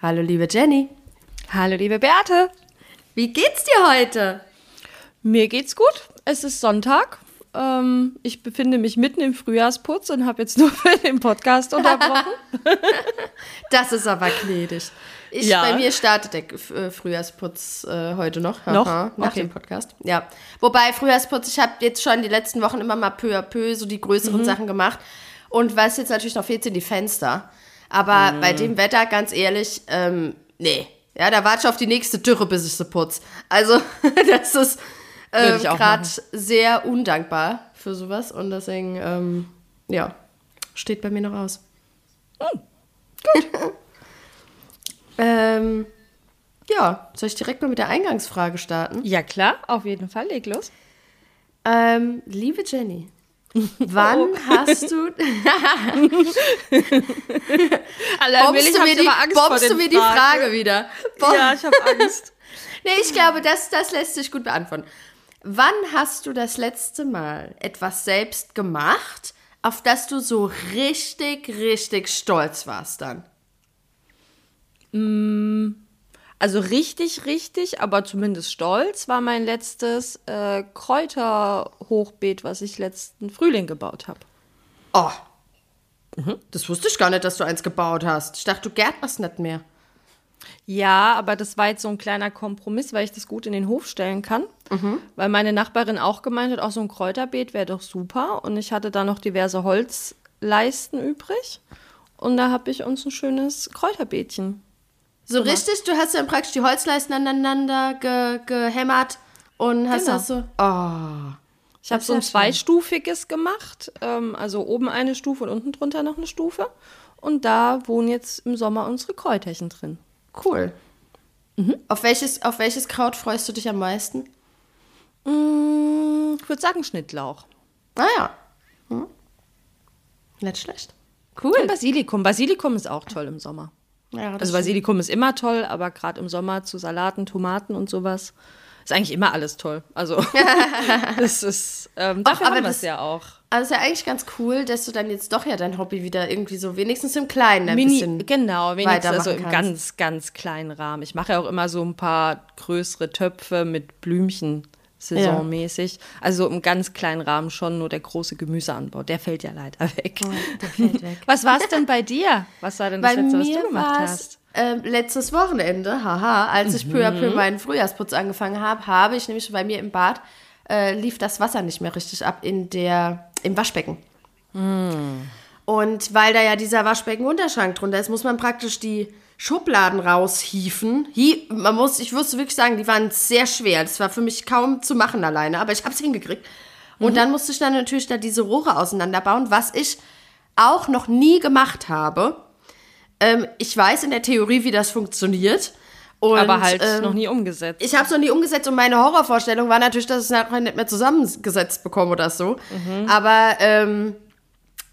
Hallo, liebe Jenny. Hallo, liebe Beate. Wie geht's dir heute? Mir geht's gut. Es ist Sonntag. Ähm, ich befinde mich mitten im Frühjahrsputz und habe jetzt nur für den Podcast unterbrochen. das ist aber gnädig. Ich, ja. Bei mir startet der äh, Frühjahrsputz äh, heute noch. Noch? Aha, nach okay. dem Podcast. Ja. Wobei Frühjahrsputz, ich habe jetzt schon die letzten Wochen immer mal peu à peu so die größeren mhm. Sachen gemacht. Und was jetzt natürlich noch fehlt, sind die Fenster. Aber mhm. bei dem Wetter, ganz ehrlich, ähm, nee. Ja, da warte ich auf die nächste Dürre, bis ich sie putze. Also, das ist ähm, gerade sehr undankbar für sowas. Und deswegen, ähm, ja, steht bei mir noch aus. Mhm. Gut. ähm, ja, soll ich direkt mal mit der Eingangsfrage starten? Ja, klar, auf jeden Fall. Leg los. Ähm, liebe Jenny, Wann oh. hast du. bombst du mir, die, bombst du mir die Frage wieder? Bom ja, ich habe Angst. nee, ich glaube, das, das lässt sich gut beantworten. Wann hast du das letzte Mal etwas selbst gemacht, auf das du so richtig, richtig stolz warst dann? Mm, also richtig, richtig, aber zumindest stolz war mein letztes äh, Kräuterhochbeet, was ich letzten Frühling gebaut habe. Oh, mhm. das wusste ich gar nicht, dass du eins gebaut hast. Ich dachte, du gärtnerst nicht mehr. Ja, aber das war jetzt so ein kleiner Kompromiss, weil ich das gut in den Hof stellen kann. Mhm. Weil meine Nachbarin auch gemeint hat, auch so ein Kräuterbeet wäre doch super. Und ich hatte da noch diverse Holzleisten übrig. Und da habe ich uns ein schönes Kräuterbeetchen so gemacht. richtig, du hast dann praktisch die Holzleisten aneinander ge gehämmert und hast genau. das so. Oh. Ich habe so ein zweistufiges gemacht, ähm, also oben eine Stufe und unten drunter noch eine Stufe. Und da wohnen jetzt im Sommer unsere Kräuterchen drin. Cool. Mhm. Auf, welches, auf welches Kraut freust du dich am meisten? Mmh, ich würde sagen Schnittlauch. Ah ja. Hm. Nicht schlecht. Cool. Und Basilikum. Basilikum ist auch toll im Sommer. Ja, also Basilikum ist immer toll, aber gerade im Sommer zu Salaten, Tomaten und sowas ist eigentlich immer alles toll. Also das ist, ähm, dafür Ach, haben wir es ja auch. Also ist ja eigentlich ganz cool, dass du dann jetzt doch ja dein Hobby wieder irgendwie so wenigstens im Kleinen ein Mini, bisschen Genau, wenigstens also im ganz, ganz kleinen Rahmen. Ich mache ja auch immer so ein paar größere Töpfe mit Blümchen saisonmäßig. Ja. Also im ganz kleinen Rahmen schon, nur der große Gemüseanbau, der fällt ja leider weg. Oh, der fällt weg. Was war es denn bei dir? Was war denn das bei letzte, was du gemacht hast? Äh, letztes Wochenende, haha, als ich mhm. peu à peu meinen Frühjahrsputz angefangen habe, habe ich nämlich bei mir im Bad äh, lief das Wasser nicht mehr richtig ab in der, im Waschbecken. Mhm. Und weil da ja dieser Waschbecken-Unterschrank drunter ist, muss man praktisch die Schubladen raushiefen. Hie, man muss, ich würde wirklich sagen, die waren sehr schwer. Das war für mich kaum zu machen alleine, aber ich habe es hingekriegt. Und mhm. dann musste ich dann natürlich da diese Rohre auseinanderbauen, was ich auch noch nie gemacht habe. Ähm, ich weiß in der Theorie, wie das funktioniert. Und, aber halt ähm, noch nie umgesetzt. Ich habe es noch nie umgesetzt und meine Horrorvorstellung war natürlich, dass ich es nachher nicht mehr zusammengesetzt bekomme oder so. Mhm. Aber ähm,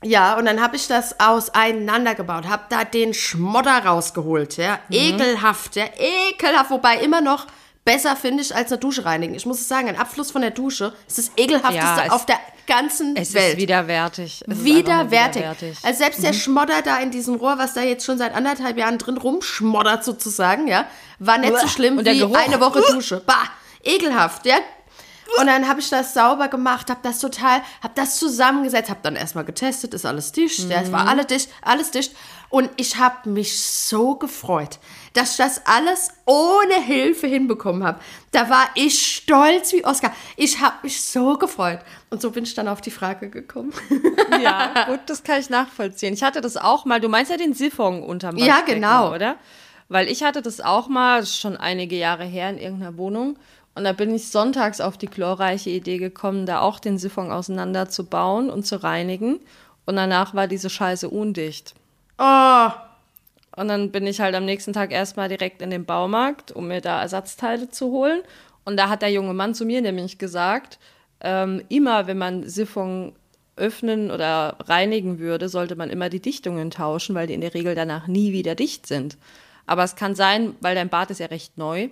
ja, und dann habe ich das auseinandergebaut, habe da den Schmodder rausgeholt, ja. Mhm. Ekelhaft, ja, ekelhaft, wobei immer noch besser finde ich als eine Dusche reinigen. Ich muss es sagen, ein Abfluss von der Dusche ist das ekelhafteste ja, auf der ganzen es Welt. Ist widerwärtig. Es widerwärtig. Ist widerwärtig. Also selbst mhm. der Schmodder da in diesem Rohr, was da jetzt schon seit anderthalb Jahren drin rumschmoddert sozusagen, ja, war nicht so schlimm wie Geruch. eine Woche Dusche. Bah, ekelhaft, ja. Und dann habe ich das sauber gemacht, habe das total, habe das zusammengesetzt, habe dann erstmal getestet, ist alles dicht, mhm. ja, es war alles dicht, alles dicht. Und ich habe mich so gefreut, dass ich das alles ohne Hilfe hinbekommen habe. Da war ich stolz wie Oscar. Ich habe mich so gefreut. Und so bin ich dann auf die Frage gekommen. Ja, gut, das kann ich nachvollziehen. Ich hatte das auch mal, du meinst ja den Siphon unterm Ja, genau. Oder? Weil ich hatte das auch mal, schon einige Jahre her in irgendeiner Wohnung. Und da bin ich sonntags auf die glorreiche Idee gekommen, da auch den Siphon auseinanderzubauen und zu reinigen. Und danach war diese Scheiße undicht. Oh. Und dann bin ich halt am nächsten Tag erstmal direkt in den Baumarkt, um mir da Ersatzteile zu holen. Und da hat der junge Mann zu mir nämlich gesagt, ähm, immer wenn man Siphon öffnen oder reinigen würde, sollte man immer die Dichtungen tauschen, weil die in der Regel danach nie wieder dicht sind. Aber es kann sein, weil dein Bad ist ja recht neu,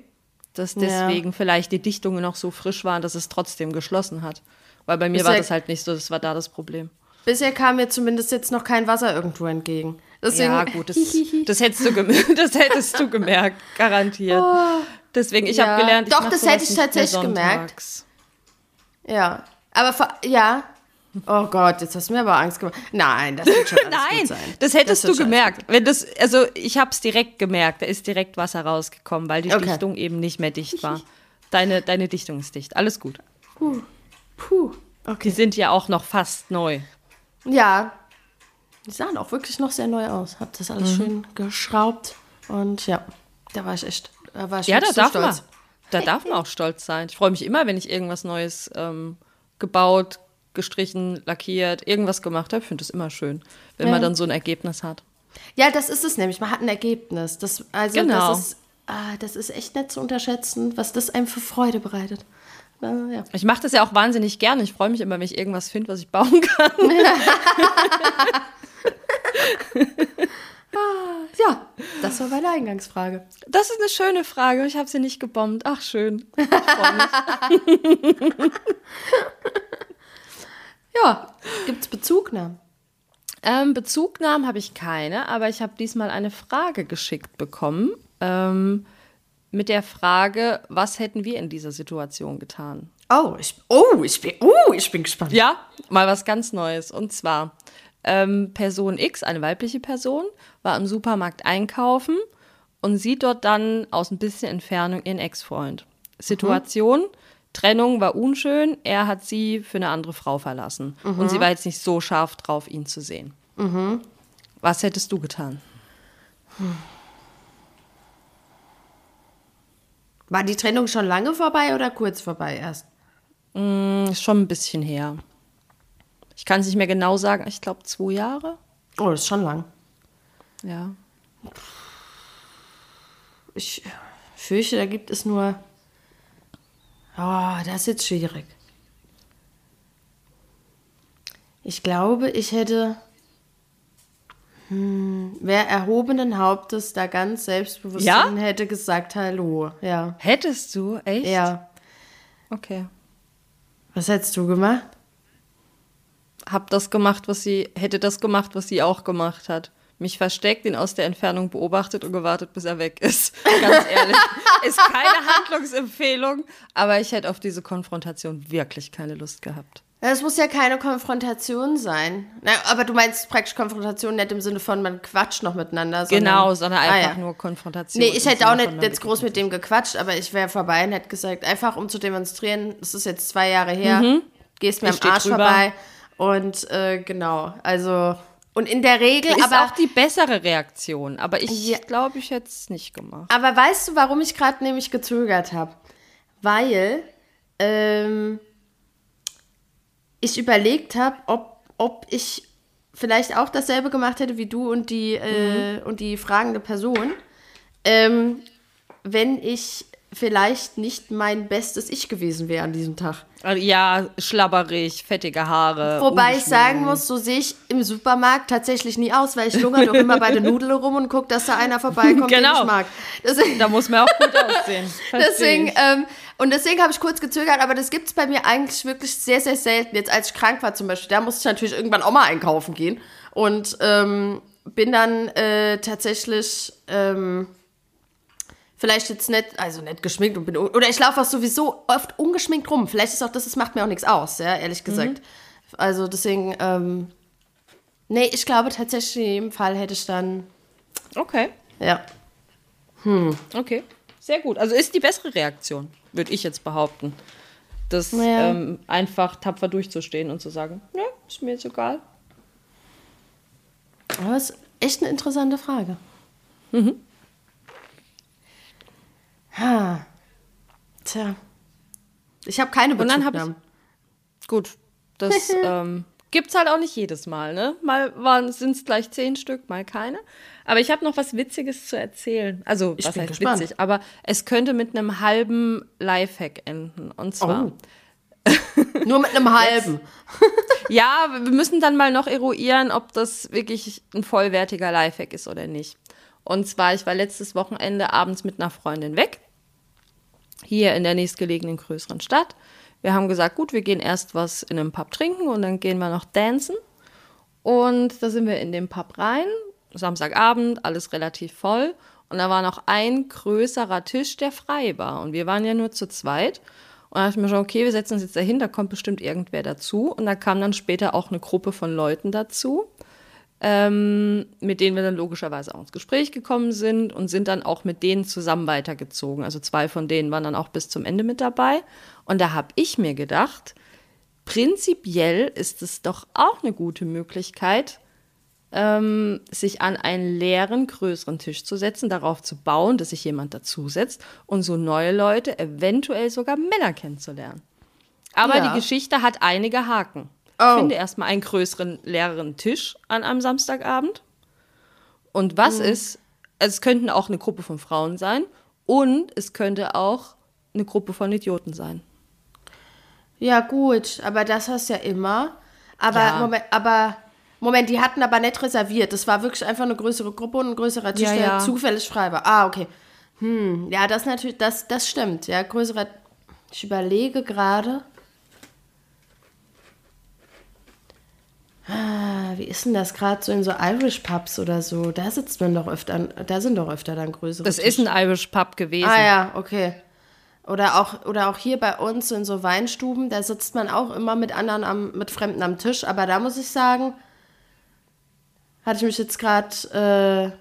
dass deswegen ja. vielleicht die Dichtungen noch so frisch waren, dass es trotzdem geschlossen hat. Weil bei mir Bisher war das halt nicht so, das war da das Problem. Bisher kam mir zumindest jetzt noch kein Wasser irgendwo entgegen. Deswegen, ja, gut, das, das, hättest du das hättest du gemerkt, garantiert. Deswegen, ich Ja. habe gelernt, ich Doch, das hätte ich tatsächlich gemerkt. Ja. Aber ja. Oh Gott, jetzt hast du mir aber Angst gemacht. Nein, das wird schon alles Nein, gut sein. das hättest wird du gemerkt. Wenn das, also ich habe es direkt gemerkt, da ist direkt Wasser rausgekommen, weil die Okay. Dichtung eben nicht mehr dicht war. Deine, deine Dichtung ist dicht, alles gut. Puh. Die Okay. sind ja auch noch fast neu. Ja. Die sahen auch wirklich noch sehr neu aus. Hab das Mhm. alles schön geschraubt. Und ja, da war ich echt. Da war ich Ja, da darf stolz. man. Da darf man auch stolz sein. Ich freue mich immer, wenn ich irgendwas Neues ähm, gebaut, gestrichen, lackiert, irgendwas gemacht habe. Ich finde das immer schön, wenn man Ja. dann so ein Ergebnis hat. Ja, das ist es nämlich. Man hat ein Ergebnis. Das, also Genau. das ist, ah, das ist echt nicht zu unterschätzen, was das einem für Freude bereitet. Ja. Ich mache das ja auch wahnsinnig gerne. Ich freue mich immer, wenn ich irgendwas finde, was ich bauen kann. ja, das war meine Eingangsfrage. Das ist eine schöne Frage. Ich habe sie nicht gebombt. Ach, schön. Ich freu mich. Ja, gibt's Bezugnahmen? ähm, Bezugnahmen habe ich keine, aber ich habe diesmal eine Frage geschickt bekommen. Ähm, mit der Frage, was hätten wir in dieser Situation getan? Oh, ich, oh, ich bin, oh, ich bin gespannt. Ja, mal was ganz Neues. Und zwar, ähm, Person X, eine weibliche Person, war im Supermarkt einkaufen und sieht dort dann aus ein bisschen Entfernung ihren Ex-Freund. Situation, Trennung war unschön, er hat sie für eine andere Frau verlassen. Und sie war jetzt nicht so scharf drauf, ihn zu sehen. Was hättest du getan? War die Trennung schon lange vorbei oder kurz vorbei erst? Ist schon ein bisschen her. Ich kann es nicht mehr genau sagen, ich glaube zwei Jahre. Oh, das ist schon lang. Ja. Ich fürchte, da gibt es nur. Oh, das ist jetzt schwierig. Ich glaube, ich hätte. Hm, wer erhobenen Hauptes da ganz selbstbewusst Ja? hin hätte gesagt Hallo. Ja. Hättest du? Echt? Ja. Okay. Was hättest du gemacht? hab das gemacht, was sie, hätte das gemacht, was sie auch gemacht hat. Mich versteckt, ihn aus der Entfernung beobachtet und gewartet, bis er weg ist. Ganz ehrlich. ist keine Handlungsempfehlung, aber ich hätte auf diese Konfrontation wirklich keine Lust gehabt. Es muss ja keine Konfrontation sein. Na, aber du meinst praktisch Konfrontation nicht im Sinne von, man quatscht noch miteinander. Sondern, Genau, sondern Ah, einfach ja. nur Konfrontation. Nee, ich hätte auch nicht jetzt groß mit dem gequatscht, aber ich wäre vorbei und hätte gesagt, einfach um zu demonstrieren, es ist jetzt zwei Jahre her, gehst mir Ich am Arsch drüber. vorbei. Und äh, genau, also, und in der Regel, Ist aber, auch die bessere Reaktion, aber ich Ja. glaube, ich hätte es nicht gemacht. aber weißt du, warum ich gerade nämlich gezögert habe? Weil ähm, ich überlegt habe, ob, ob ich vielleicht auch dasselbe gemacht hätte wie du und die, äh, und die fragende Person, ähm, wenn ich vielleicht nicht mein bestes Ich gewesen wäre an diesem Tag. Also, Ja, schlabberig, fettige Haare. Wobei ich sagen muss, so sehe ich im Supermarkt tatsächlich nie aus, weil ich lungere doch immer bei den Nudeln rum und gucke, dass da einer vorbeikommt, den Genau. ich mag. Deswegen, Da muss man auch gut aussehen. Deswegen, ähm, und deswegen habe ich kurz gezögert, aber das gibt es bei mir eigentlich wirklich sehr, sehr selten. Jetzt als ich krank war zum Beispiel, da musste ich natürlich irgendwann auch mal einkaufen gehen und ähm, bin dann äh, tatsächlich ähm, vielleicht jetzt nicht, also nicht geschminkt und bin, oder ich laufe auch sowieso oft ungeschminkt rum. Vielleicht ist auch das, das macht mir auch nichts aus, ja, ehrlich gesagt. Also deswegen, ähm, nee, ich glaube tatsächlich in dem Fall hätte ich dann, Okay. ja. Okay, sehr gut. Also ist die bessere Reaktion, würde ich jetzt behaupten. Das Ja. ähm, einfach tapfer durchzustehen und zu sagen, ne, ist mir jetzt egal. Aber das ist echt eine interessante Frage. Ha. Tja. Ich habe keine Und dann hab Bezugnahmen. Gut, das ähm, gibt's halt auch nicht jedes Mal, ne? Mal sind es gleich zehn Stück, mal keine. Aber ich habe noch was Witziges zu erzählen. Also, Ich was heißt gespannt. witzig? Aber es könnte mit einem halben Lifehack enden. Und zwar, Oh. Nur mit einem halben. ja, wir müssen dann mal noch eruieren, ob das wirklich ein vollwertiger Lifehack ist oder nicht. Und zwar, ich war letztes Wochenende abends mit einer Freundin weg. Hier in der nächstgelegenen größeren Stadt. Wir haben gesagt, gut, wir gehen erst was in einem Pub trinken und dann gehen wir noch dancen. Und da sind wir in den Pub rein, Samstagabend, alles relativ voll. Und da war noch ein größerer Tisch, der frei war. Und wir waren ja nur zu zweit. Und da dachte ich mir schon, okay, wir setzen uns jetzt dahin, da kommt bestimmt irgendwer dazu. Und da kam dann später auch eine Gruppe von Leuten dazu, ähm, mit denen wir dann logischerweise auch ins Gespräch gekommen sind und sind dann auch mit denen zusammen weitergezogen. Also zwei von denen waren dann auch bis zum Ende mit dabei. Und da habe ich mir gedacht, prinzipiell ist es doch auch eine gute Möglichkeit, ähm, sich an einen leeren, größeren Tisch zu setzen, darauf zu bauen, dass sich jemand dazusetzt und so neue Leute, eventuell sogar Männer kennenzulernen. Aber ja. die Geschichte hat einige Haken. Oh. Finde erstmal einen größeren, leeren Tisch an einem Samstagabend. Und was mhm. ist, es könnten auch eine Gruppe von Frauen sein und es könnte auch eine Gruppe von Idioten sein. Ja, gut, aber das hast ja immer. Aber, ja. Moment, aber Moment, die hatten aber nicht reserviert. Das war wirklich einfach eine größere Gruppe und ein größerer Tisch, ja, der zufällig frei war. Ah, okay. Hm, ja, das natürlich, das, das stimmt. Ja, größerer. Ich überlege gerade. Ah, wie ist denn das gerade so in so Irish Pubs oder so? Da sitzt man doch öfter, da sind doch öfter dann größere. Das Tische. ist ein Irish Pub gewesen. Ah ja, okay. Oder auch, oder auch hier bei uns in so Weinstuben, da sitzt man auch immer mit anderen am, mit Fremden am Tisch. Aber da muss ich sagen, hatte ich mich jetzt gerade äh,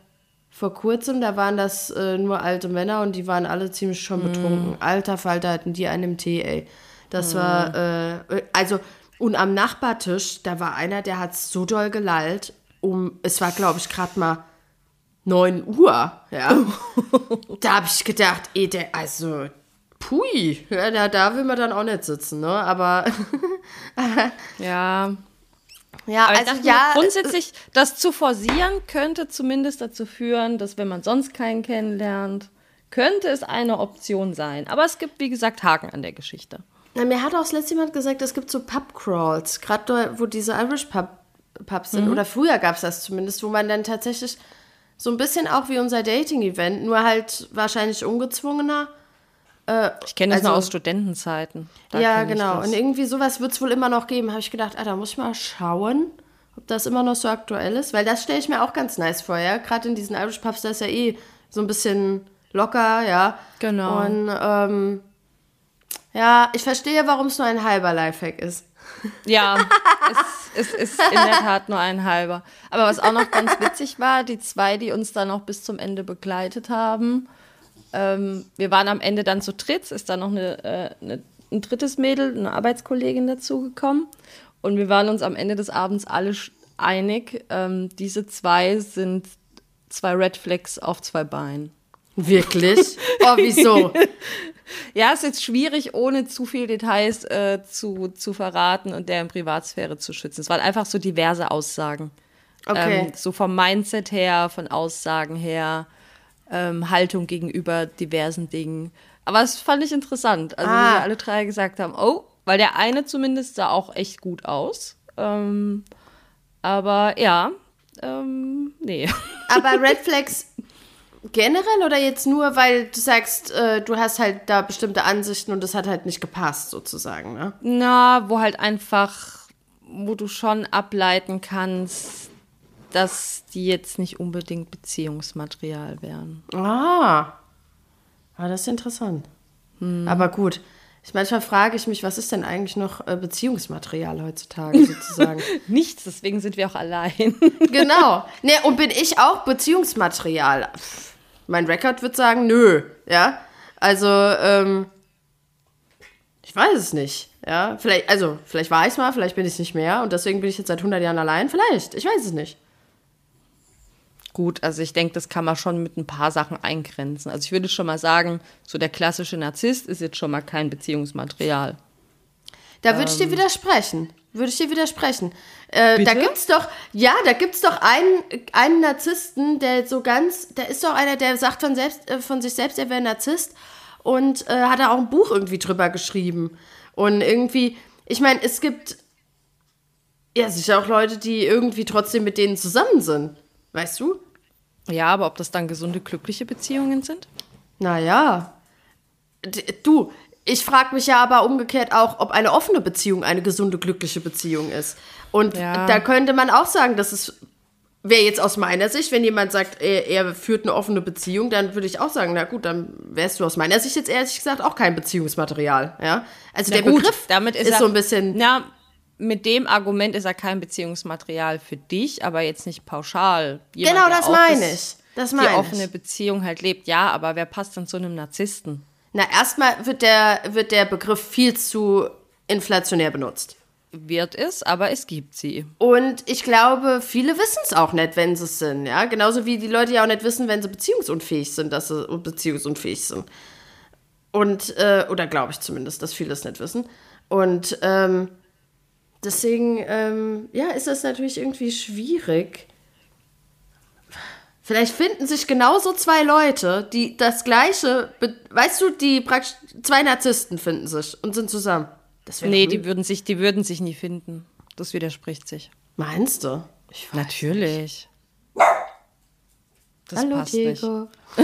vor kurzem, da waren das äh, nur alte Männer und die waren alle ziemlich schon mm. betrunken. Alter Falter hatten die einen Tee, ey. Das mm. war, äh, also, und am Nachbartisch, da war einer, der hat so doll gelallt, um, es war, glaube ich, gerade mal 9 Uhr, ja. da habe ich gedacht, ey, der, also, pui, ja, da, da will man dann auch nicht sitzen, ne? Aber. ja. Ja, Aber also ja, grundsätzlich, das zu forcieren könnte zumindest dazu führen, dass wenn man sonst keinen kennenlernt, könnte es eine Option sein. Aber es gibt, wie gesagt, Haken an der Geschichte. Na, mir hat auch das letzte jemand gesagt, es gibt so Pub-Crawls, gerade wo diese Irish Pub, Pubs sind. Mhm. Oder früher gab es das zumindest, wo man dann tatsächlich so ein bisschen auch wie unser Dating-Event, nur halt wahrscheinlich ungezwungener äh, ich kenne das also, nur aus Studentenzeiten. Da ja, genau. Und irgendwie sowas wird es wohl immer noch geben. Habe ich gedacht, ah, da muss ich mal schauen, ob das immer noch so aktuell ist. Weil das stelle ich mir auch ganz nice vor, ja. Gerade in diesen Irish Pubs, da ist ja eh so ein bisschen locker, ja. Genau. Und ähm, ja, ich verstehe, warum es nur ein halber Lifehack ist. Ja, es, es, ist in der Tat nur ein halber. Aber was auch noch ganz witzig war, die zwei, die uns dann noch bis zum Ende begleitet haben, ähm, wir waren am Ende dann zu dritt, ist dann noch eine, äh, eine, ein drittes Mädel, eine Arbeitskollegin dazugekommen. Und wir waren uns am Ende des Abends alle einig, ähm, diese zwei sind zwei Red Flags auf zwei Beinen. Wirklich? Oh, wieso? ja, ist jetzt schwierig, ohne zu viel Details äh, zu, zu verraten und deren Privatsphäre zu schützen. Es waren einfach so diverse Aussagen. Okay. Ähm, so vom Mindset her, von Aussagen her ähm, Haltung gegenüber diversen Dingen. Aber das fand ich interessant. Also, ah. wie wir alle drei gesagt haben, oh, weil der eine zumindest sah auch echt gut aus. Ähm, aber ja, ähm, nee. Aber Red Flags generell oder jetzt nur, weil du sagst, äh, du hast halt da bestimmte Ansichten und das hat halt nicht gepasst, sozusagen, ne? Na, wo halt einfach, wo du schon ableiten kannst, dass die jetzt nicht unbedingt Beziehungsmaterial wären. Ah, ah das ist interessant. Hm. Aber gut, ich, manchmal frage ich mich, was ist denn eigentlich noch äh, Beziehungsmaterial heutzutage sozusagen? Nichts, deswegen sind wir auch allein. genau. Nee, und bin ich auch Beziehungsmaterial? Pff, mein Rekord wird sagen, nö, ja. Also, ähm, ich weiß es nicht. Ja, vielleicht, also, vielleicht war ich es mal, vielleicht bin ich es nicht mehr und deswegen bin ich jetzt seit 100 Jahren allein. Vielleicht, ich weiß es nicht. Gut, also ich denke, das kann man schon mit ein paar Sachen eingrenzen. Also ich würde schon mal sagen, so der klassische Narzisst ist jetzt schon mal kein Beziehungsmaterial. Da würde ich dir ähm. widersprechen. Würde ich dir widersprechen. Äh, da gibt's doch, ja, da gibt's doch einen, einen Narzissten, der so ganz, der ist doch einer, der sagt von, selbst, äh, von sich selbst, er wäre Narzisst und äh, hat da auch ein Buch irgendwie drüber geschrieben. Und irgendwie, ich meine, es gibt ja sicher auch Leute, die irgendwie trotzdem mit denen zusammen sind. Weißt du? Ja, aber ob das dann gesunde, glückliche Beziehungen sind? Naja. Du, ich frage mich ja aber umgekehrt auch, ob eine offene Beziehung eine gesunde, glückliche Beziehung ist. Und ja. da könnte man auch sagen, dass es wäre jetzt aus meiner Sicht, wenn jemand sagt, er, er, führt eine offene Beziehung, dann würde ich auch sagen, na gut, dann wärst du aus meiner Sicht jetzt ehrlich gesagt auch kein Beziehungsmaterial. Ja? Also Na der gut, Begriff damit ist, ist er, so ein bisschen. Ja, mit dem Argument ist er kein Beziehungsmaterial für dich, aber jetzt nicht pauschal. Jemand, genau, das meine ich. Das Die meine offene ich. Beziehung halt lebt, ja, aber wer passt dann zu einem Narzissten? Na, erstmal wird der, wird der Begriff viel zu inflationär benutzt. Wird es, aber es gibt sie. Und ich glaube, viele wissen es auch nicht, wenn sie es sind, ja. Genauso wie die Leute ja auch nicht wissen, wenn sie beziehungsunfähig sind, dass sie beziehungsunfähig sind. Und, äh, oder glaube ich zumindest, dass viele es nicht wissen. Und ähm, deswegen, ähm, ja, ist das natürlich irgendwie schwierig. Vielleicht finden sich genauso zwei Leute, die das gleiche, weißt du, die praktisch zwei Narzissten finden sich und sind zusammen. Das wäre Nee, die würden, sich, die würden sich nie finden. Das widerspricht sich. Meinst du? Ich weiß Natürlich. Das Hallo passt nicht. Diego.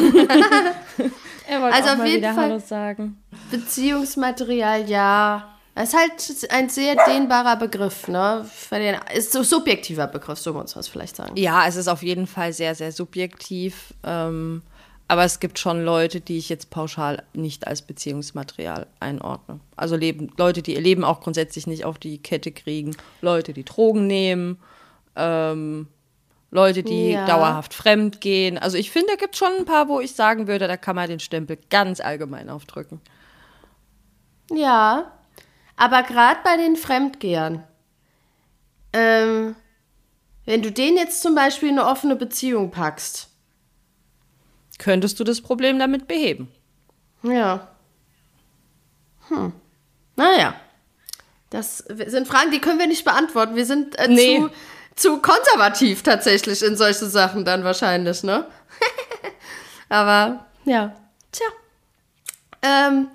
Er wollte Also auch auf mal jeden wieder Fall- Hallo sagen. Beziehungsmaterial, ja. Es ist halt ein sehr dehnbarer Begriff, ne? Ist so subjektiver Begriff, so muss man es vielleicht sagen. Ja, es ist auf jeden Fall sehr, sehr subjektiv. Ähm, aber es gibt schon Leute, die ich jetzt pauschal nicht als Beziehungsmaterial einordne. Also leben, Leute, die ihr Leben auch grundsätzlich nicht auf die Kette kriegen. Leute, die Drogen nehmen. Ähm, Leute, die Ja. dauerhaft fremd gehen. Also ich finde, da gibt es schon ein paar, wo ich sagen würde, da kann man den Stempel ganz allgemein aufdrücken. Ja, aber gerade bei den Fremdgehern, ähm, wenn du denen jetzt zum Beispiel in eine offene Beziehung packst, Könntest du das Problem damit beheben? ja. Hm. Naja. Das sind Fragen, die können wir nicht beantworten. Wir sind äh, Nee. zu, zu konservativ tatsächlich in solche Sachen dann wahrscheinlich, ne? Aber ja, tja. Ähm,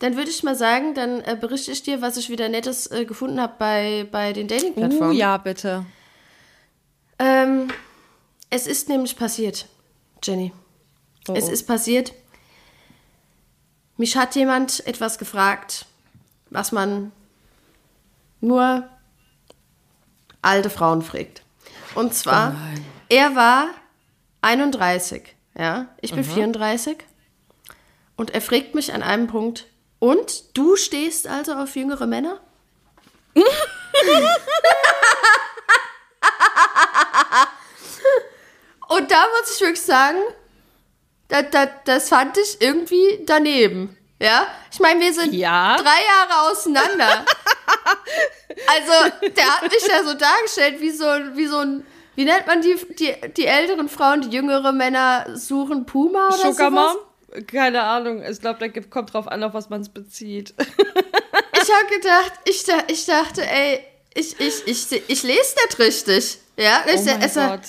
dann würde ich mal sagen, dann äh, berichte ich dir, was ich wieder Nettes äh, gefunden habe bei, bei den Uh, Dating-Plattformen. ja, bitte. Ähm, es ist nämlich passiert, Jenny. Oh, Es oh. ist passiert. Mich hat jemand etwas gefragt, was man nur alte Frauen fragt. Und zwar, nein. er war 31, ja, ich bin 34. Und er fragt mich an einem Punkt, und du stehst also auf jüngere Männer? Und da muss ich wirklich sagen, das, das, das fand ich irgendwie daneben. Ja, ich meine, wir sind Ja. drei Jahre auseinander. also, der hat mich ja so dargestellt, wie so, ein- wie so ein, wie nennt man die, die, die älteren Frauen, die jüngere Männer suchen Puma oder Sugar sowas? Mom? Keine Ahnung. Ich glaube, da kommt drauf an, auf was man es bezieht. Ich habe gedacht, ich, ich dachte, ey, ich, ich, ich, ich lese nicht richtig. Ja, ich, oh mein es- Gott.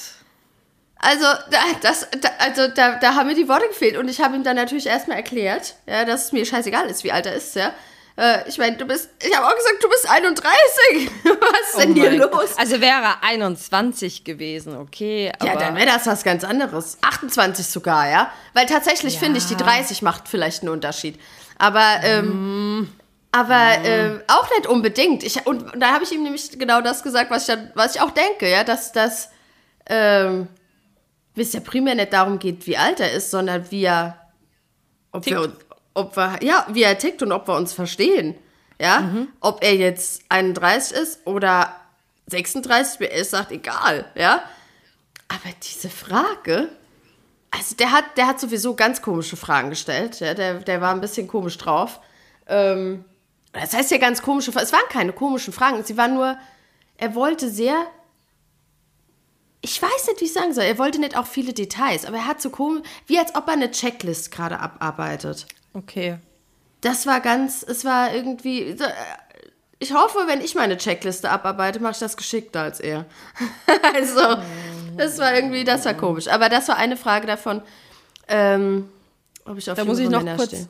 Also, da, das, da, also da, da haben mir die Worte gefehlt. Und ich habe ihm dann natürlich erstmal erklärt, ja, dass es mir scheißegal ist, wie alt er ist, ja. Äh, ich meine, du bist, ich habe auch gesagt, du bist 31. Was ist denn Oh hier mein los? Gott. Also wäre er 21 gewesen, okay. Ja, dann wäre das was ganz anderes. 28 sogar, ja. Weil tatsächlich finde ich, die 30 macht vielleicht einen Unterschied. Aber, ähm, aber äh, auch nicht unbedingt. Ich, und, und da habe ich ihm nämlich genau das gesagt, was ich, dann, was ich auch denke, ja, dass das, ähm, es ja primär nicht darum geht, wie alt er ist, sondern wie er, ob wir, uns- ob wir, ja, wie er tickt und ob wir uns verstehen. Ja, ob er jetzt 31 ist oder 36, mir ist sagt, egal, ja. Aber diese Frage, also der hat, der hat sowieso ganz komische Fragen gestellt. Ja, der, der war ein bisschen komisch drauf. Ähm, das heißt ja ganz komische Fragen. Es waren keine komischen Fragen. Sie waren nur, er wollte sehr. Ich weiß nicht, wie ich sagen soll. Er wollte nicht auch viele Details, aber er hat so komisch, wie als ob er eine Checklist gerade abarbeitet. Okay. Das war ganz, es war irgendwie. äh, Ich hoffe, wenn ich meine Checkliste abarbeite, mache ich das geschickter als er. also, das war irgendwie, das war komisch. Aber das war eine Frage davon, ähm, ob ich auf Da muss ich noch Männer kurz, stehe.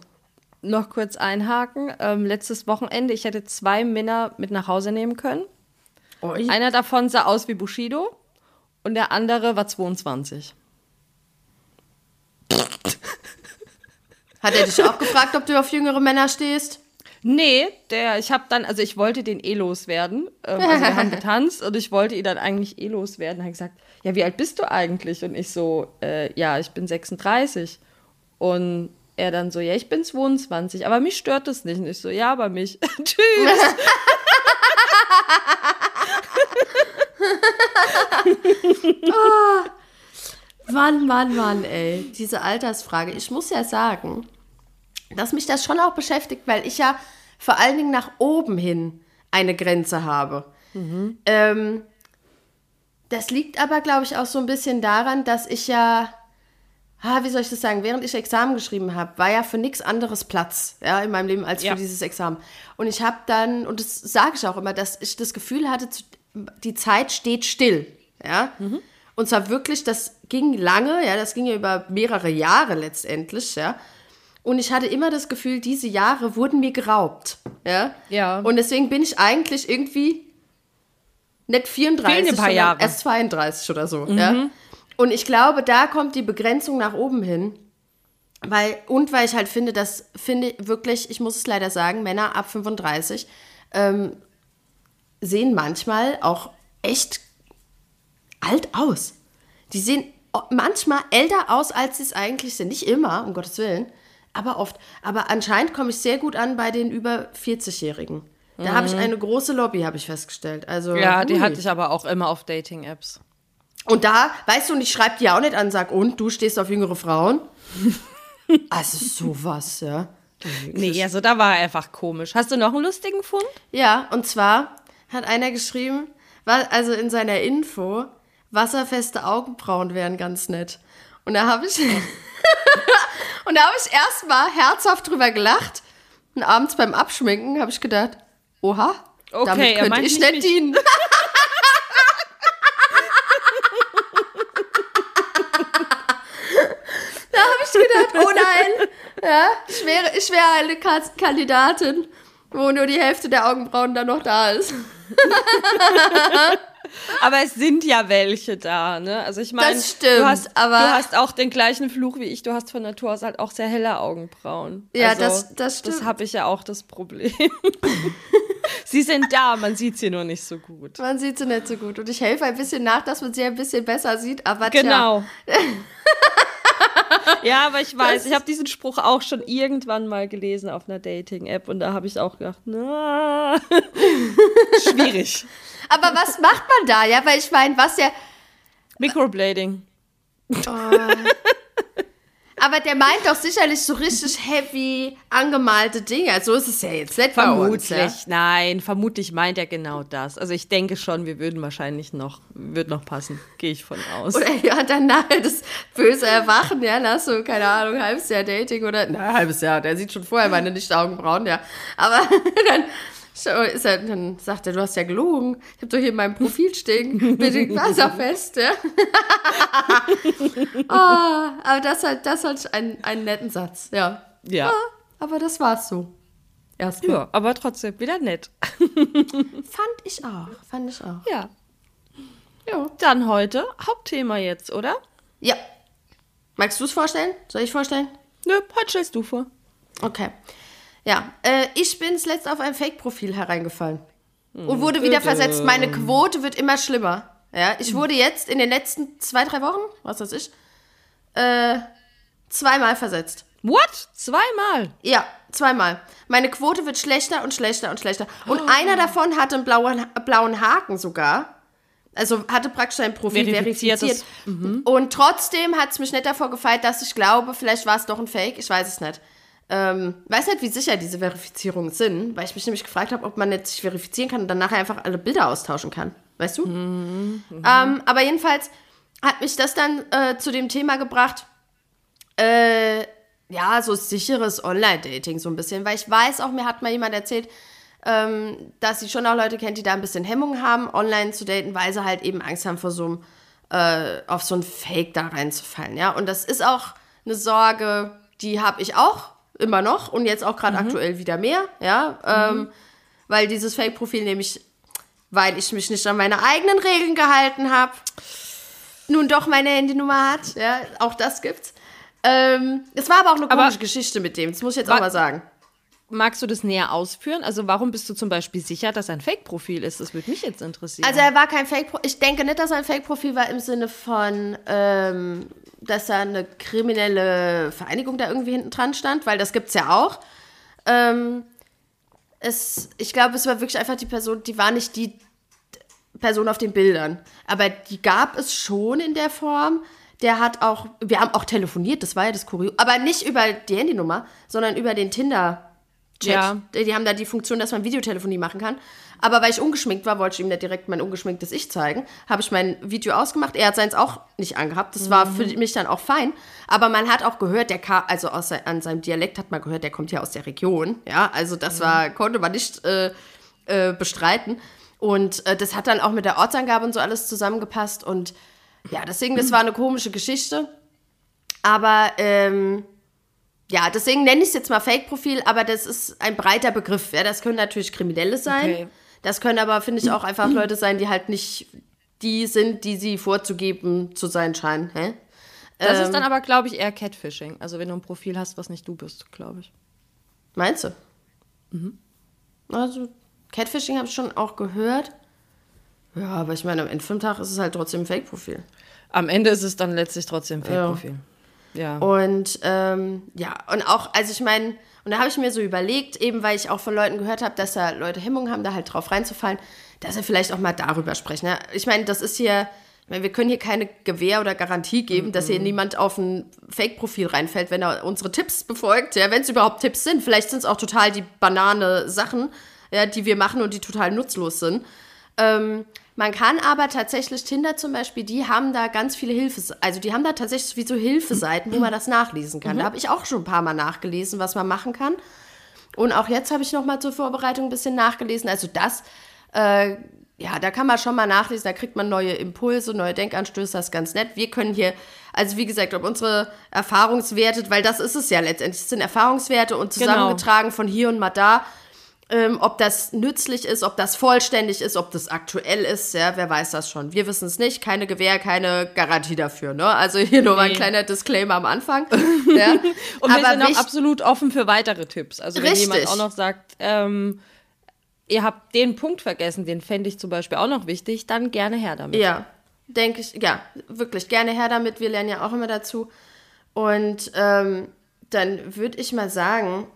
noch kurz einhaken. Ähm, letztes Wochenende, ich hätte zwei Männer mit nach Hause nehmen können. Ui. Einer davon sah aus wie Bushido und der andere war 22. Hat er dich auch gefragt, ob du auf jüngere Männer stehst? Nee, der, ich habe dann, also ich wollte den eh loswerden. Ähm, also wir haben getanzt und ich wollte ihn dann eigentlich eh loswerden. Er hat gesagt, ja, wie alt bist du eigentlich? Und ich so, äh, ja, ich bin 36. Und er dann so, ja, ich bin 22, aber mich stört das nicht. Und ich so, ja, aber mich. Tschüss. oh, Mann, Mann, Mann, ey. Diese Altersfrage. Ich muss ja sagen, dass mich das schon auch beschäftigt, weil ich ja vor allen Dingen nach oben hin eine Grenze habe. Mhm. Ähm, das liegt aber, glaube ich, auch so ein bisschen daran, dass ich ja, ah, wie soll ich das sagen, während ich Examen geschrieben habe, war ja für nichts anderes Platz ja, in meinem Leben als ja. für dieses Examen. Und ich habe dann, und das sage ich auch immer, dass ich das Gefühl hatte, die Zeit steht still. Ja. Mhm. Und zwar wirklich, das ging lange, ja, das ging ja über mehrere Jahre letztendlich, ja. Und ich hatte immer das Gefühl, diese Jahre wurden mir geraubt. Ja. Ja. Und deswegen bin ich eigentlich irgendwie nicht 34, ein paar Jahre. erst 32 oder so. Mhm. Ja. Und ich glaube, da kommt die Begrenzung nach oben hin. Weil, und weil ich halt finde, dass, finde wirklich, ich muss es leider sagen, Männer ab 35 ähm, sehen manchmal auch echt alt aus. Die sehen manchmal älter aus, als sie es eigentlich sind. Nicht immer, um Gottes Willen, aber oft. Aber anscheinend komme ich sehr gut an bei den über 40-Jährigen. Da mhm. habe ich eine große Lobby, habe ich festgestellt. Also, ja, die ui. hatte ich aber auch immer auf Dating-Apps. Und da, weißt du, und ich schreibe dir auch nicht an, sag, und du stehst auf jüngere Frauen? also sowas, ja. Nee, also da war er einfach komisch. Hast du noch einen lustigen Fund? Ja, und zwar hat einer geschrieben, war also in seiner Info, wasserfeste Augenbrauen wären ganz nett. Und da habe ich und da habe ich erstmal herzhaft drüber gelacht. Und abends beim Abschminken habe ich gedacht, oha, okay, damit könnte ich nicht dienen. da habe ich gedacht, oh nein, ja, ich wäre, ich wäre eine Kandidatin, wo nur die Hälfte der Augenbrauen dann noch da ist. aber es sind ja welche da, ne? Also ich meine, du hast, aber du hast auch den gleichen Fluch wie ich. Du hast von Natur aus halt auch sehr helle Augenbrauen. Ja, also, das, das stimmt. Das habe ich ja auch das Problem. sie sind da, man sieht sie nur nicht so gut. Man sieht sie nicht so gut. Und ich helfe ein bisschen nach, dass man sie ein bisschen besser sieht, aber Genau. ja, aber ich weiß, ich habe diesen Spruch auch schon irgendwann mal gelesen auf einer Dating-App und da habe ich auch gedacht, na, schwierig. Aber was macht man da? Ja, weil ich meine, was ja. Microblading. Oh. Aber der meint doch sicherlich so richtig heavy angemalte Dinge. So ist es ja jetzt nicht Vermutlich, bei uns, ja? nein, vermutlich meint er genau das. Also ich denke schon, wir würden wahrscheinlich noch, wird noch passen, gehe ich von aus. Oder ja, dann nachher das böse Erwachen, ja, nach so, keine Ahnung, halbes Jahr Dating oder, na, halbes Jahr, der sieht schon vorher meine Nicht-Augenbrauen, ja. Aber dann ist er, dann sagt er, du hast ja gelogen. Ich habe doch hier in meinem Profil stehen, bitte wasserfest. Ja? oh, aber das hat, das hat einen, einen netten Satz, ja. Ja. ja aber das war's so. Erstmal. Ja, aber trotzdem wieder nett. fand ich auch, fand ich auch. Ja. Ja. Dann heute Hauptthema jetzt, oder? Ja. Magst du es vorstellen? Soll ich vorstellen? Nö, heute stellst du vor. Okay. Ja, äh, ich bin zuletzt auf ein Fake-Profil hereingefallen und wurde wieder versetzt. Meine Quote wird immer schlimmer. Ja, ich wurde jetzt in den letzten zwei, drei Wochen, was weiß ich, äh, zweimal versetzt. What? Zweimal? Ja, zweimal. Meine Quote wird schlechter und schlechter und schlechter. Und oh. einer davon hatte einen blauen, blauen Haken sogar. Also hatte praktisch sein Profil verifiziert. Mhm. Und trotzdem hat es mich nicht davor gefeit, dass ich glaube, vielleicht war es doch ein Fake. Ich weiß es nicht. Ähm, weiß nicht, wie sicher diese Verifizierungen sind, weil ich mich nämlich gefragt habe, ob man jetzt sich verifizieren kann und dann nachher einfach alle Bilder austauschen kann. Weißt du? Mhm, mhm. ähm, aber jedenfalls hat mich das dann äh, zu dem Thema gebracht, äh, ja, so sicheres Online-Dating so ein bisschen, weil ich weiß auch, mir hat mal jemand erzählt, ähm, dass sie schon auch Leute kennt, die da ein bisschen Hemmung haben, online zu daten, weil sie halt eben Angst haben vor so einem, äh, auf so ein Fake da reinzufallen, ja. Und das ist auch eine Sorge, die habe ich auch immer noch und jetzt auch gerade mhm. aktuell wieder mehr, ja, ähm, mhm. weil dieses Fake-Profil nämlich, weil ich mich nicht an meine eigenen Regeln gehalten habe, nun doch meine Handynummer hat, ja, auch das gibt's. Ähm, es war aber auch eine komische aber Geschichte mit dem, das muss ich jetzt auch mal sagen. magst du das näher ausführen? Also warum bist du zum Beispiel sicher, dass er ein Fake-Profil ist? Das würde mich jetzt interessieren. Also er war kein Fake-Profil. Ich denke nicht, dass er ein Fake-Profil war im Sinne von, ähm, dass er eine kriminelle Vereinigung da irgendwie hinten dran stand, weil das gibt es ja auch. Ähm, es, ich glaube, es war wirklich einfach die Person, die war nicht die Person auf den Bildern. Aber die gab es schon in der Form. Der hat auch, wir haben auch telefoniert, das war ja das Kurios. Aber nicht über die Handynummer, sondern über den Tinder. Chat. Ja. Die haben da die Funktion, dass man Videotelefonie machen kann. Aber weil ich ungeschminkt war, wollte ich ihm nicht direkt mein ungeschminktes Ich zeigen. Habe ich mein Video ausgemacht. Er hat seins auch nicht angehabt. Das war für mich dann auch fein. Aber man hat auch gehört, der kam, also aus, an seinem Dialekt hat man gehört, der kommt ja aus der Region. Ja, also das war, konnte man nicht äh, äh, bestreiten. Und äh, das hat dann auch mit der Ortsangabe und so alles zusammengepasst. Und ja, deswegen, das war eine komische Geschichte. Aber ähm, ja, deswegen nenne ich es jetzt mal Fake-Profil, aber das ist ein breiter Begriff. Ja, das können natürlich Kriminelle sein. Okay. Das können aber, finde ich, auch einfach Leute sein, die halt nicht die sind, die sie vorzugeben zu sein scheinen. Hä? Das Ähm. ist dann aber, glaube ich, eher Catfishing. Also wenn du ein Profil hast, was nicht du bist, glaube ich. Meinst du? Also, Catfishing habe ich schon auch gehört. Ja, aber ich meine, am Ende vom Tag ist es halt trotzdem ein Fake-Profil. Am Ende ist es dann letztlich trotzdem ein Fake-Profil. Ja. Und ähm, ja, und auch, also ich meine, und da habe ich mir so überlegt, eben weil ich auch von Leuten gehört habe, dass da Leute Hemmungen haben, da halt drauf reinzufallen, dass wir vielleicht auch mal darüber sprechen. Ja? Ich meine, das ist hier, ich meine, wir können hier keine Gewähr oder Garantie geben, dass hier niemand auf ein Fake-Profil reinfällt, wenn er unsere Tipps befolgt. Ja, wenn es überhaupt Tipps sind. Vielleicht sind es auch total die banane Sachen, ja, die wir machen und die total nutzlos sind. Ähm, man kann aber tatsächlich, Tinder zum Beispiel, die haben da ganz viele Hilfe, also die haben da tatsächlich wie so Hilfeseiten, wo man das nachlesen kann. Da habe ich auch schon ein paar Mal nachgelesen, was man machen kann. Und auch jetzt habe ich noch mal zur Vorbereitung ein bisschen nachgelesen. Also das, äh, ja, da kann man schon mal nachlesen, da kriegt man neue Impulse, neue Denkanstöße, das ist ganz nett. Wir können hier, also wie gesagt, ob unsere Erfahrungswerte, weil das ist es ja letztendlich, es sind Erfahrungswerte und zusammengetragen von hier und mal da, ähm, ob das nützlich ist, ob das vollständig ist, ob das aktuell ist, ja, wer weiß das schon. Wir wissen es nicht, keine Gewähr, keine Garantie dafür, ne? Also hier nur mal ein Nee. kleiner Disclaimer am Anfang. ja. Und wir sind auch absolut offen für weitere Tipps. Also wenn Richtig. jemand auch noch sagt, ähm, ihr habt den Punkt vergessen, den fände ich zum Beispiel auch noch wichtig, dann gerne her damit. Ja, denke ich, ja, wirklich gerne her damit. Wir lernen ja auch immer dazu. Und ähm, dann würde ich mal sagen,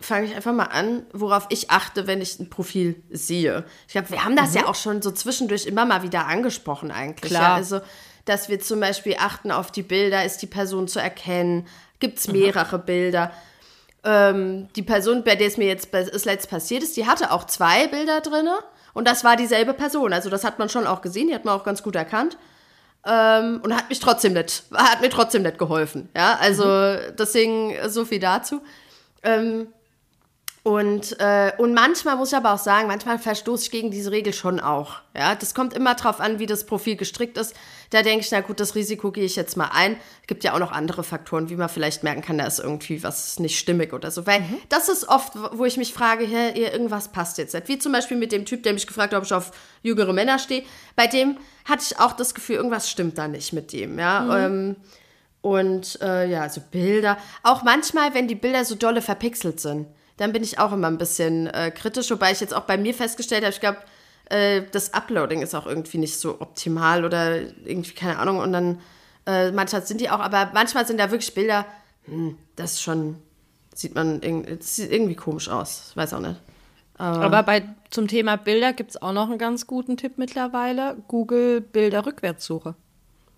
fange ich einfach mal an, worauf ich achte, wenn ich ein Profil sehe. Ich glaube, wir haben das ja auch schon so zwischendurch immer mal wieder angesprochen eigentlich. Klar. Ja? Also, dass wir zum Beispiel achten auf die Bilder, ist die Person zu erkennen, gibt es mehrere Bilder. Ähm, die Person, bei der es mir jetzt ist letzt passiert ist, die hatte auch zwei Bilder drin und das war dieselbe Person. Also das hat man schon auch gesehen, die hat man auch ganz gut erkannt. Ähm, und hat mich trotzdem nicht, hat mir trotzdem nicht geholfen. Ja, also deswegen so viel dazu. Ähm, und, äh, und manchmal muss ich aber auch sagen, manchmal verstoße ich gegen diese Regel schon auch. Ja, das kommt immer drauf an, wie das Profil gestrickt ist. Da denke ich, na gut, das Risiko gehe ich jetzt mal ein. Gibt ja auch noch andere Faktoren, wie man vielleicht merken kann, da ist irgendwie was nicht stimmig oder so. Weil das ist oft, wo ich mich frage, hey, ihr- irgendwas passt jetzt nicht. Wie zum Beispiel mit dem Typ, der mich gefragt hat, ob ich auf jüngere Männer stehe. Bei dem hatte ich auch das Gefühl, irgendwas stimmt da nicht mit dem. Ja, ähm, und äh, ja, so Bilder. Auch manchmal, wenn die Bilder so dolle verpixelt sind, dann bin ich auch immer ein bisschen äh, kritisch. Wobei ich jetzt auch bei mir festgestellt habe, ich glaube, äh, das Uploading ist auch irgendwie nicht so optimal oder irgendwie, keine Ahnung. Und dann, äh, manchmal sind die auch, aber manchmal sind da wirklich Bilder, hm, das ist schon, sieht man, das sieht irgendwie komisch aus. Ich weiß auch nicht. Aber bei, zum Thema Bilder gibt es auch noch einen ganz guten Tipp mittlerweile. Google Bilder Rückwärtssuche.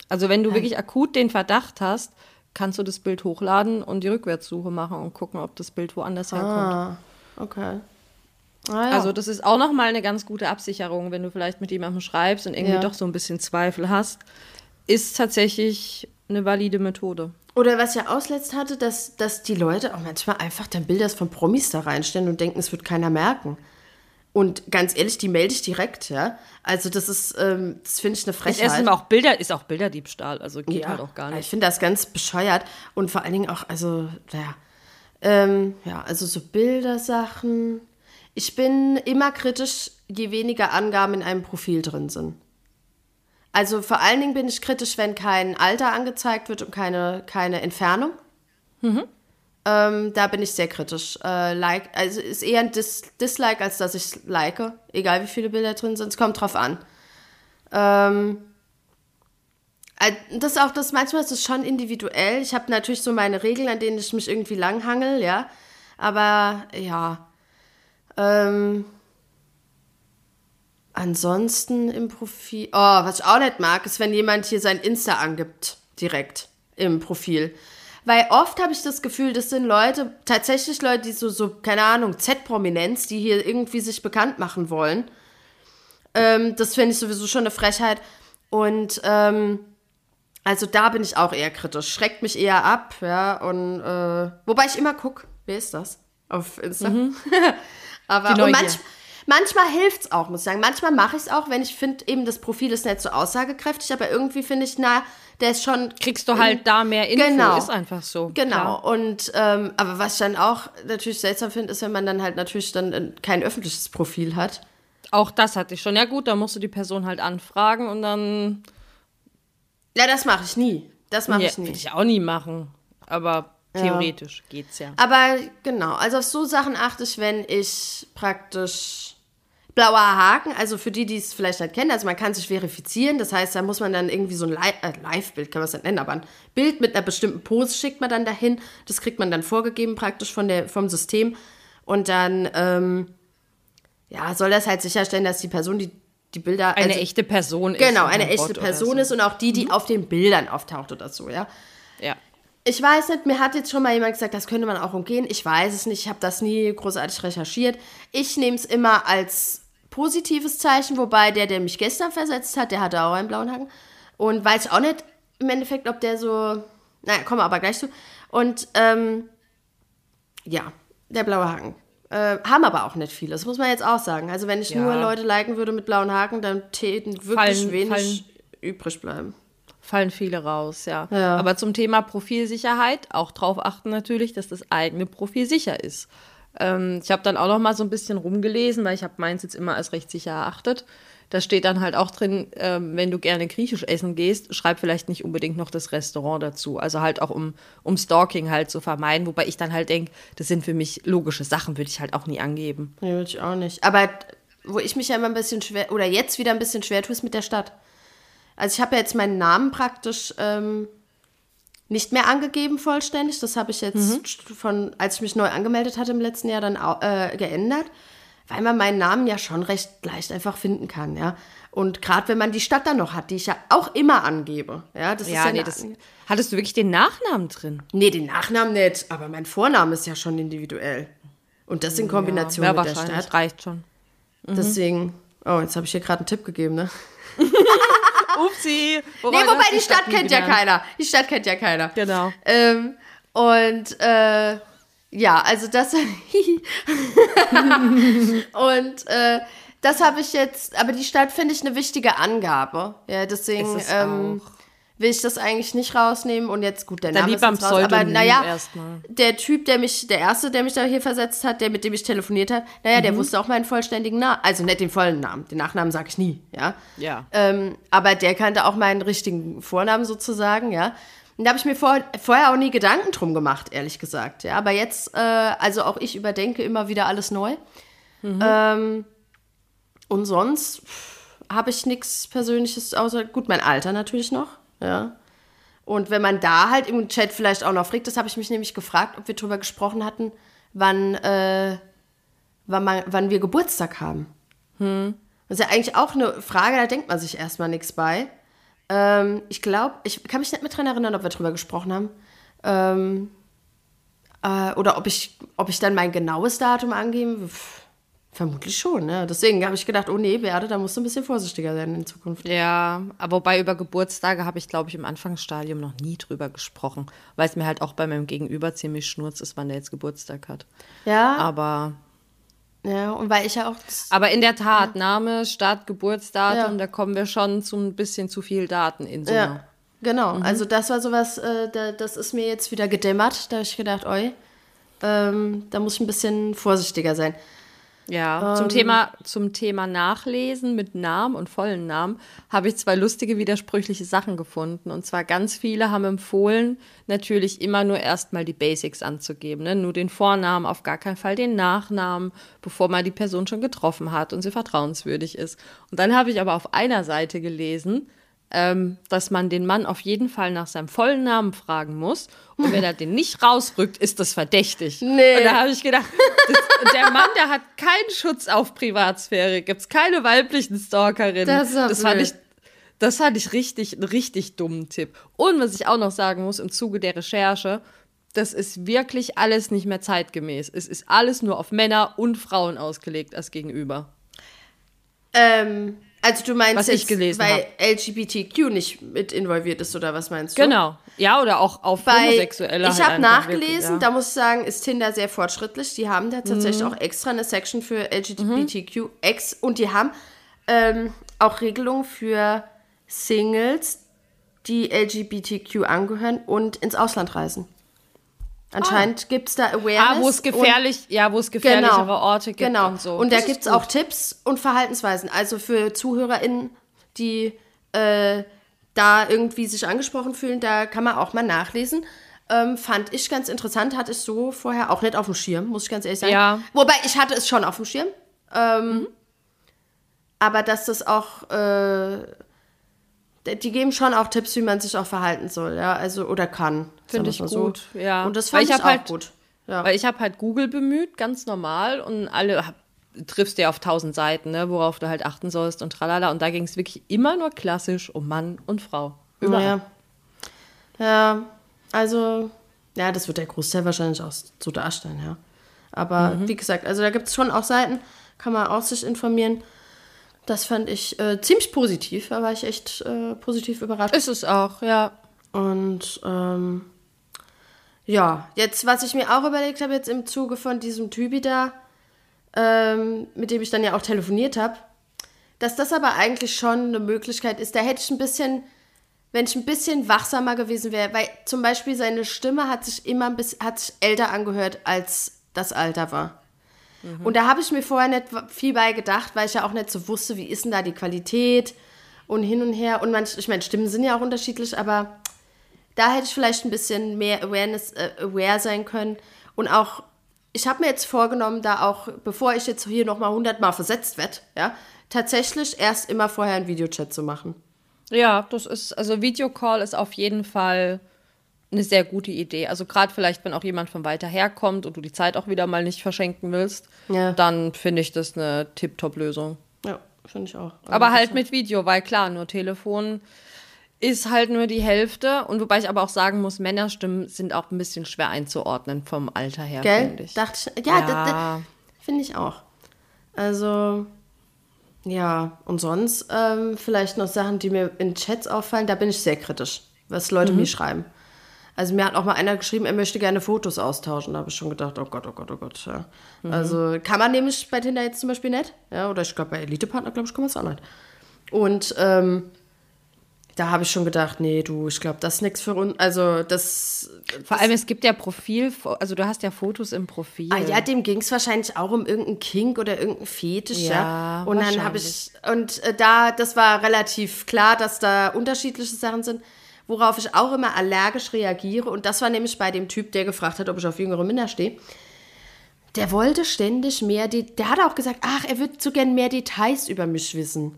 Also wenn du wirklich akut den Verdacht hast, kannst du das Bild hochladen und die Rückwärtssuche machen und gucken, ob das Bild woanders herkommt. Ah, okay. Ah, ja. Also das ist auch noch mal eine ganz gute Absicherung, wenn du vielleicht mit jemandem schreibst und irgendwie Ja. doch so ein bisschen Zweifel hast, ist tatsächlich eine valide Methode. Oder was ja ausletzt hatte, dass, dass die Leute auch manchmal einfach dann Bilder von Promis da reinstellen und denken, es wird keiner merken. Und ganz ehrlich, die melde ich direkt, ja. Also das ist, ähm, das finde ich eine Ist Frechheit. erstens mal auch Bilder, ist auch Bilderdiebstahl, also geht halt auch gar Ich nicht. finde das ganz bescheuert und vor allen Dingen auch, also, naja, ähm, ja, also so Bildersachen. Ich bin immer kritisch, je weniger Angaben in einem Profil drin sind. Also vor allen Dingen bin ich kritisch, wenn kein Alter angezeigt wird und keine, keine Entfernung. Ähm, da bin ich sehr kritisch. Äh, like, also ist eher ein Dis Dislike, als dass ich like. Egal wie viele Bilder drin sind, es kommt drauf an. Ähm, äh, das auch das, manchmal ist es schon individuell. Ich habe natürlich so meine Regeln, an denen ich mich irgendwie langhangel, ja. Aber ja. Ähm, ansonsten im Profil. Oh, was ich auch nicht mag, ist, wenn jemand hier sein Insta angibt, direkt im Profil. Weil oft habe ich das Gefühl, das sind Leute, tatsächlich Leute, die so, so keine Ahnung, Z-Prominenz, die hier irgendwie sich bekannt machen wollen. Ähm, das finde ich sowieso schon eine Frechheit. Und ähm, also da bin ich auch eher kritisch. Schreckt mich eher ab, ja. Und äh, wobei ich immer gucke, wer ist das? Auf Insta. Mhm. Aber und manch, manchmal hilft es auch, muss ich sagen. Manchmal mache ich es auch, wenn ich finde, eben das Profil ist nicht so aussagekräftig, aber irgendwie finde ich, na, der ist schon. Kriegst du halt da mehr Info, genau, ist einfach so. Genau. Klar. Und ähm, aber was ich dann auch natürlich seltsam finde, ist, wenn man dann halt natürlich dann kein öffentliches Profil hat. Auch das hatte ich schon. Ja gut, da musst du die Person halt anfragen und dann. Ja, das mache ich nie. Das mache ja, ich nie. Würde ich auch nie machen. Aber theoretisch ja. geht's ja. Aber genau, also auf so Sachen achte ich, wenn ich praktisch blauer Haken, also für die, die es vielleicht nicht kennen, also man kann sich verifizieren, das heißt, da muss man dann irgendwie so ein äh, Live-Bild, kann man es nicht nennen, aber ein Bild mit einer bestimmten Pose schickt man dann dahin, das kriegt man dann vorgegeben praktisch von der, vom System und dann, ähm, ja, soll das halt sicherstellen, dass die Person, die die Bilder. Eine also, echte Person ist. Genau, eine echte Person so. ist und auch die, die mhm. auf den Bildern auftaucht oder so, ja. Ja. Ich weiß nicht, mir hat jetzt schon mal jemand gesagt, das könnte man auch umgehen. Ich weiß es nicht, ich habe das nie großartig recherchiert. Ich nehme es immer als positives Zeichen, wobei der, der mich gestern versetzt hat, der hatte auch einen blauen Haken. Und weiß auch nicht im Endeffekt, ob der so. Naja, kommen wir aber gleich zu. Und ähm, ja, der blaue Haken. Äh, haben aber auch nicht viele, das muss man jetzt auch sagen. Also wenn ich ja. nur Leute liken würde mit blauen Haken, dann täten wirklich fallen, wenig fallen, übrig bleiben. Fallen viele raus, ja. ja. Aber zum Thema Profilsicherheit auch darauf achten natürlich, dass das eigene Profil sicher ist. Ähm, ich habe dann auch noch mal so ein bisschen rumgelesen, weil ich habe meins jetzt immer als recht sicher erachtet. Da steht dann halt auch drin, ähm, wenn du gerne griechisch essen gehst, schreib vielleicht nicht unbedingt noch das Restaurant dazu. Also halt auch um, um Stalking halt zu vermeiden. Wobei ich dann halt denke, das sind für mich logische Sachen, würde ich halt auch nie angeben. Nee, würde ich auch nicht. Aber wo ich mich ja immer ein bisschen schwer, oder jetzt wieder ein bisschen schwer tue, ist mit der Stadt. Also ich habe ja jetzt meinen Namen praktisch ähm, nicht mehr angegeben vollständig. Das habe ich jetzt mhm. von, als ich mich neu angemeldet hatte im letzten Jahr, dann äh, geändert, weil man meinen Namen ja schon recht leicht einfach finden kann, ja. Und gerade wenn man die Stadt dann noch hat, die ich ja auch immer angebe. Ja, das ja, ist ja nee, das, Hattest du wirklich den Nachnamen drin? Nee, den Nachnamen nicht, aber mein Vorname ist ja schon individuell. Und das in Kombination ja, mit der Stadt. reicht schon. Mhm. Deswegen, oh, jetzt habe ich hier gerade einen Tipp gegeben, ne? Upsi. Wobei nee, wobei die Stadt, Stadt kennt ja keiner. Die Stadt kennt ja keiner. Genau. Ähm, und äh, ja, also das. und äh, das habe ich jetzt, aber die Stadt finde ich eine wichtige Angabe. Ja, deswegen ähm, will ich das eigentlich nicht rausnehmen. Und jetzt, gut, der Name ist jetzt raus. Aber naja, der Typ, der mich, der erste, der mich da hier versetzt hat, der mit dem ich telefoniert habe, naja, mhm. der wusste auch meinen vollständigen Namen. Also nicht den vollen Namen. Den Nachnamen sage ich nie, ja. Ja. Ähm, aber der kannte auch meinen richtigen Vornamen sozusagen, ja. Und da habe ich mir vor, vorher auch nie Gedanken drum gemacht, ehrlich gesagt. Ja, aber jetzt, äh, also auch ich überdenke immer wieder alles neu. Mhm. Ähm, und sonst habe ich nichts Persönliches, außer gut, mein Alter natürlich noch. Ja. Und wenn man da halt im Chat vielleicht auch noch fragt, das habe ich mich nämlich gefragt, ob wir darüber gesprochen hatten, wann, äh, wann, man, wann wir Geburtstag haben. Hm. Das ist ja eigentlich auch eine Frage, da denkt man sich erstmal nichts bei. Ähm, ich glaube, ich kann mich nicht mehr dran erinnern, ob wir darüber gesprochen haben. Ähm, äh, oder ob ich, ob ich dann mein genaues Datum angeben. Pff Vermutlich schon, ne? Deswegen habe ich gedacht, oh nee, Werde, da musst du ein bisschen vorsichtiger sein in Zukunft. Ja, aber wobei über Geburtstage habe ich, glaube ich, im Anfangsstadium noch nie drüber gesprochen, weil es mir halt auch bei meinem Gegenüber ziemlich schnurz ist, wann der jetzt Geburtstag hat. Ja. Aber. Ja, und weil ich ja auch. aber in der Tat, ja. Name, Stadt, Geburtsdatum, ja. da kommen wir schon zu ein bisschen zu viel Daten in so Ja, genau. Mhm. Also, das war sowas, äh, da, das ist mir jetzt wieder gedämmert. Da habe ich gedacht, oi, ähm, da muss ich ein bisschen vorsichtiger sein. Ja, zum, Thema, zum Thema Nachlesen mit Namen und vollen Namen habe ich zwei lustige widersprüchliche Sachen gefunden. Und zwar ganz viele haben empfohlen, natürlich immer nur erstmal die Basics anzugeben. Ne? Nur den Vornamen, auf gar keinen Fall den Nachnamen, bevor man die Person schon getroffen hat und sie vertrauenswürdig ist. Und dann habe ich aber auf einer Seite gelesen, ähm, dass man den Mann auf jeden Fall nach seinem vollen Namen fragen muss. Und wenn er den nicht rausrückt, ist das verdächtig. Nee. Und da habe ich gedacht, das, der Mann, der hat keinen Schutz auf Privatsphäre. Gibt es keine weiblichen Stalkerinnen. Das das fand ich das fand ich richtig, einen richtig dummen Tipp. Und was ich auch noch sagen muss im Zuge der Recherche, das ist wirklich alles nicht mehr zeitgemäß. Es ist alles nur auf Männer und Frauen ausgelegt als Gegenüber. Ähm, also du meinst Was ich jetzt, gelesen weil LGBTQ nicht mit involviert ist oder was meinst du? Genau. Ja, oder auch auf Bei, Homosexuelle. ich halt habe nachgelesen, wirklich, ja. Mhm. da muss ich sagen, ist Tinder sehr fortschrittlich. Die haben da tatsächlich auch extra eine Section für LGBTQX und die haben ähm, auch Regelungen für Singles, die LGBTQ angehören und ins Ausland reisen. Anscheinend gibt es da Awareness. Ah, wo es und- gefährlich, ja, wo es gefährlichere Orte gibt genau. und so. Und da gibt es auch Tipps und Verhaltensweisen. Also für ZuhörerInnen, die äh, da irgendwie sich angesprochen fühlen, da kann man auch mal nachlesen. Ähm, fand ich ganz interessant, hatte ich so vorher auch nicht auf dem Schirm, muss ich ganz ehrlich sagen. Ja. Wobei, ich hatte es schon auf dem Schirm. Ähm, Aber dass das auch, äh, die geben schon auch Tipps, wie man sich auch verhalten soll, ja, also oder kann. Finde ich gut, ja. Und das fand ich ich, auch halt- gut. Ja. Weil ich habe halt Google bemüht, ganz normal. Und alle hab, triffst du ja auf tausend Seiten, ne, worauf du halt achten sollst und tralala. Und da ging es wirklich immer nur klassisch um Mann und Frau. Überall. Ja. ja, also, ja, das wird der Großteil wahrscheinlich auch so darstellen, ja. Aber Mhm. wie gesagt, also da gibt es schon auch Seiten, kann man auch sich informieren. Das fand ich äh, ziemlich positiv, da war ich echt äh, positiv überrascht. Ist es auch, ja. Und ähm, ja, jetzt, was ich mir auch überlegt habe, jetzt im Zuge von diesem Typi da, ähm, mit dem ich dann ja auch telefoniert habe, dass das aber eigentlich schon eine Möglichkeit ist. Da hätte ich ein bisschen, wenn ich ein bisschen wachsamer gewesen wäre, weil zum Beispiel seine Stimme hat sich immer ein bisschen, hat sich älter angehört, als das Alter war. Und da habe ich mir vorher nicht viel bei gedacht, weil ich ja auch nicht so wusste, wie ist denn da die Qualität und hin und her. Und manch, ich meine, Stimmen sind ja auch unterschiedlich, aber da hätte ich vielleicht ein bisschen mehr Awareness, äh, aware sein können. Und auch, ich habe mir jetzt vorgenommen, da auch, bevor ich jetzt hier nochmal hundertmal versetzt werde, ja, tatsächlich erst immer vorher einen Videochat zu machen. Ja, das ist, also Videocall ist auf jeden Fall eine sehr gute Idee. Also gerade vielleicht, wenn auch jemand von weiter her kommt und du die Zeit auch wieder mal nicht verschenken willst, Ja. dann finde ich das eine Tip-Top-Lösung. Ja, finde ich auch. Aber halt mit Video, weil klar, nur Telefon ist halt nur die Hälfte. Und wobei ich aber auch sagen muss, Männerstimmen sind auch ein bisschen schwer einzuordnen vom Alter her, finde ich. Dachte ich, ja, Ja. finde ich auch. Also, ja, und sonst ähm, vielleicht noch Sachen, die mir in Chats auffallen, da bin ich sehr kritisch, was Leute mir schreiben. Also mir hat auch mal einer geschrieben, er möchte gerne Fotos austauschen. Da habe ich schon gedacht, oh Gott, oh Gott, oh Gott. Ja. Also kann man nämlich bei Tinder jetzt zum Beispiel nicht. Ja, oder ich glaube bei Elite-Partner, glaube ich, kann man es auch nicht. Und ähm, da habe ich schon gedacht, nee, du, ich glaube, das ist nichts für uns. Also das, Vor allem, es gibt ja Profil, also du hast ja Fotos im Profil. Ah ja, dem ging es wahrscheinlich auch um irgendeinen Kink oder irgendeinen Fetisch, ja. Ja, Und dann habe ich, und äh, da, das war relativ klar, dass da unterschiedliche Sachen sind, worauf ich auch immer allergisch reagiere. Und das war nämlich bei dem Typ, der gefragt hat, ob ich auf jüngere Männer stehe. Der wollte ständig mehr, De der hat auch gesagt, ach, er würde so gern mehr Details über mich wissen.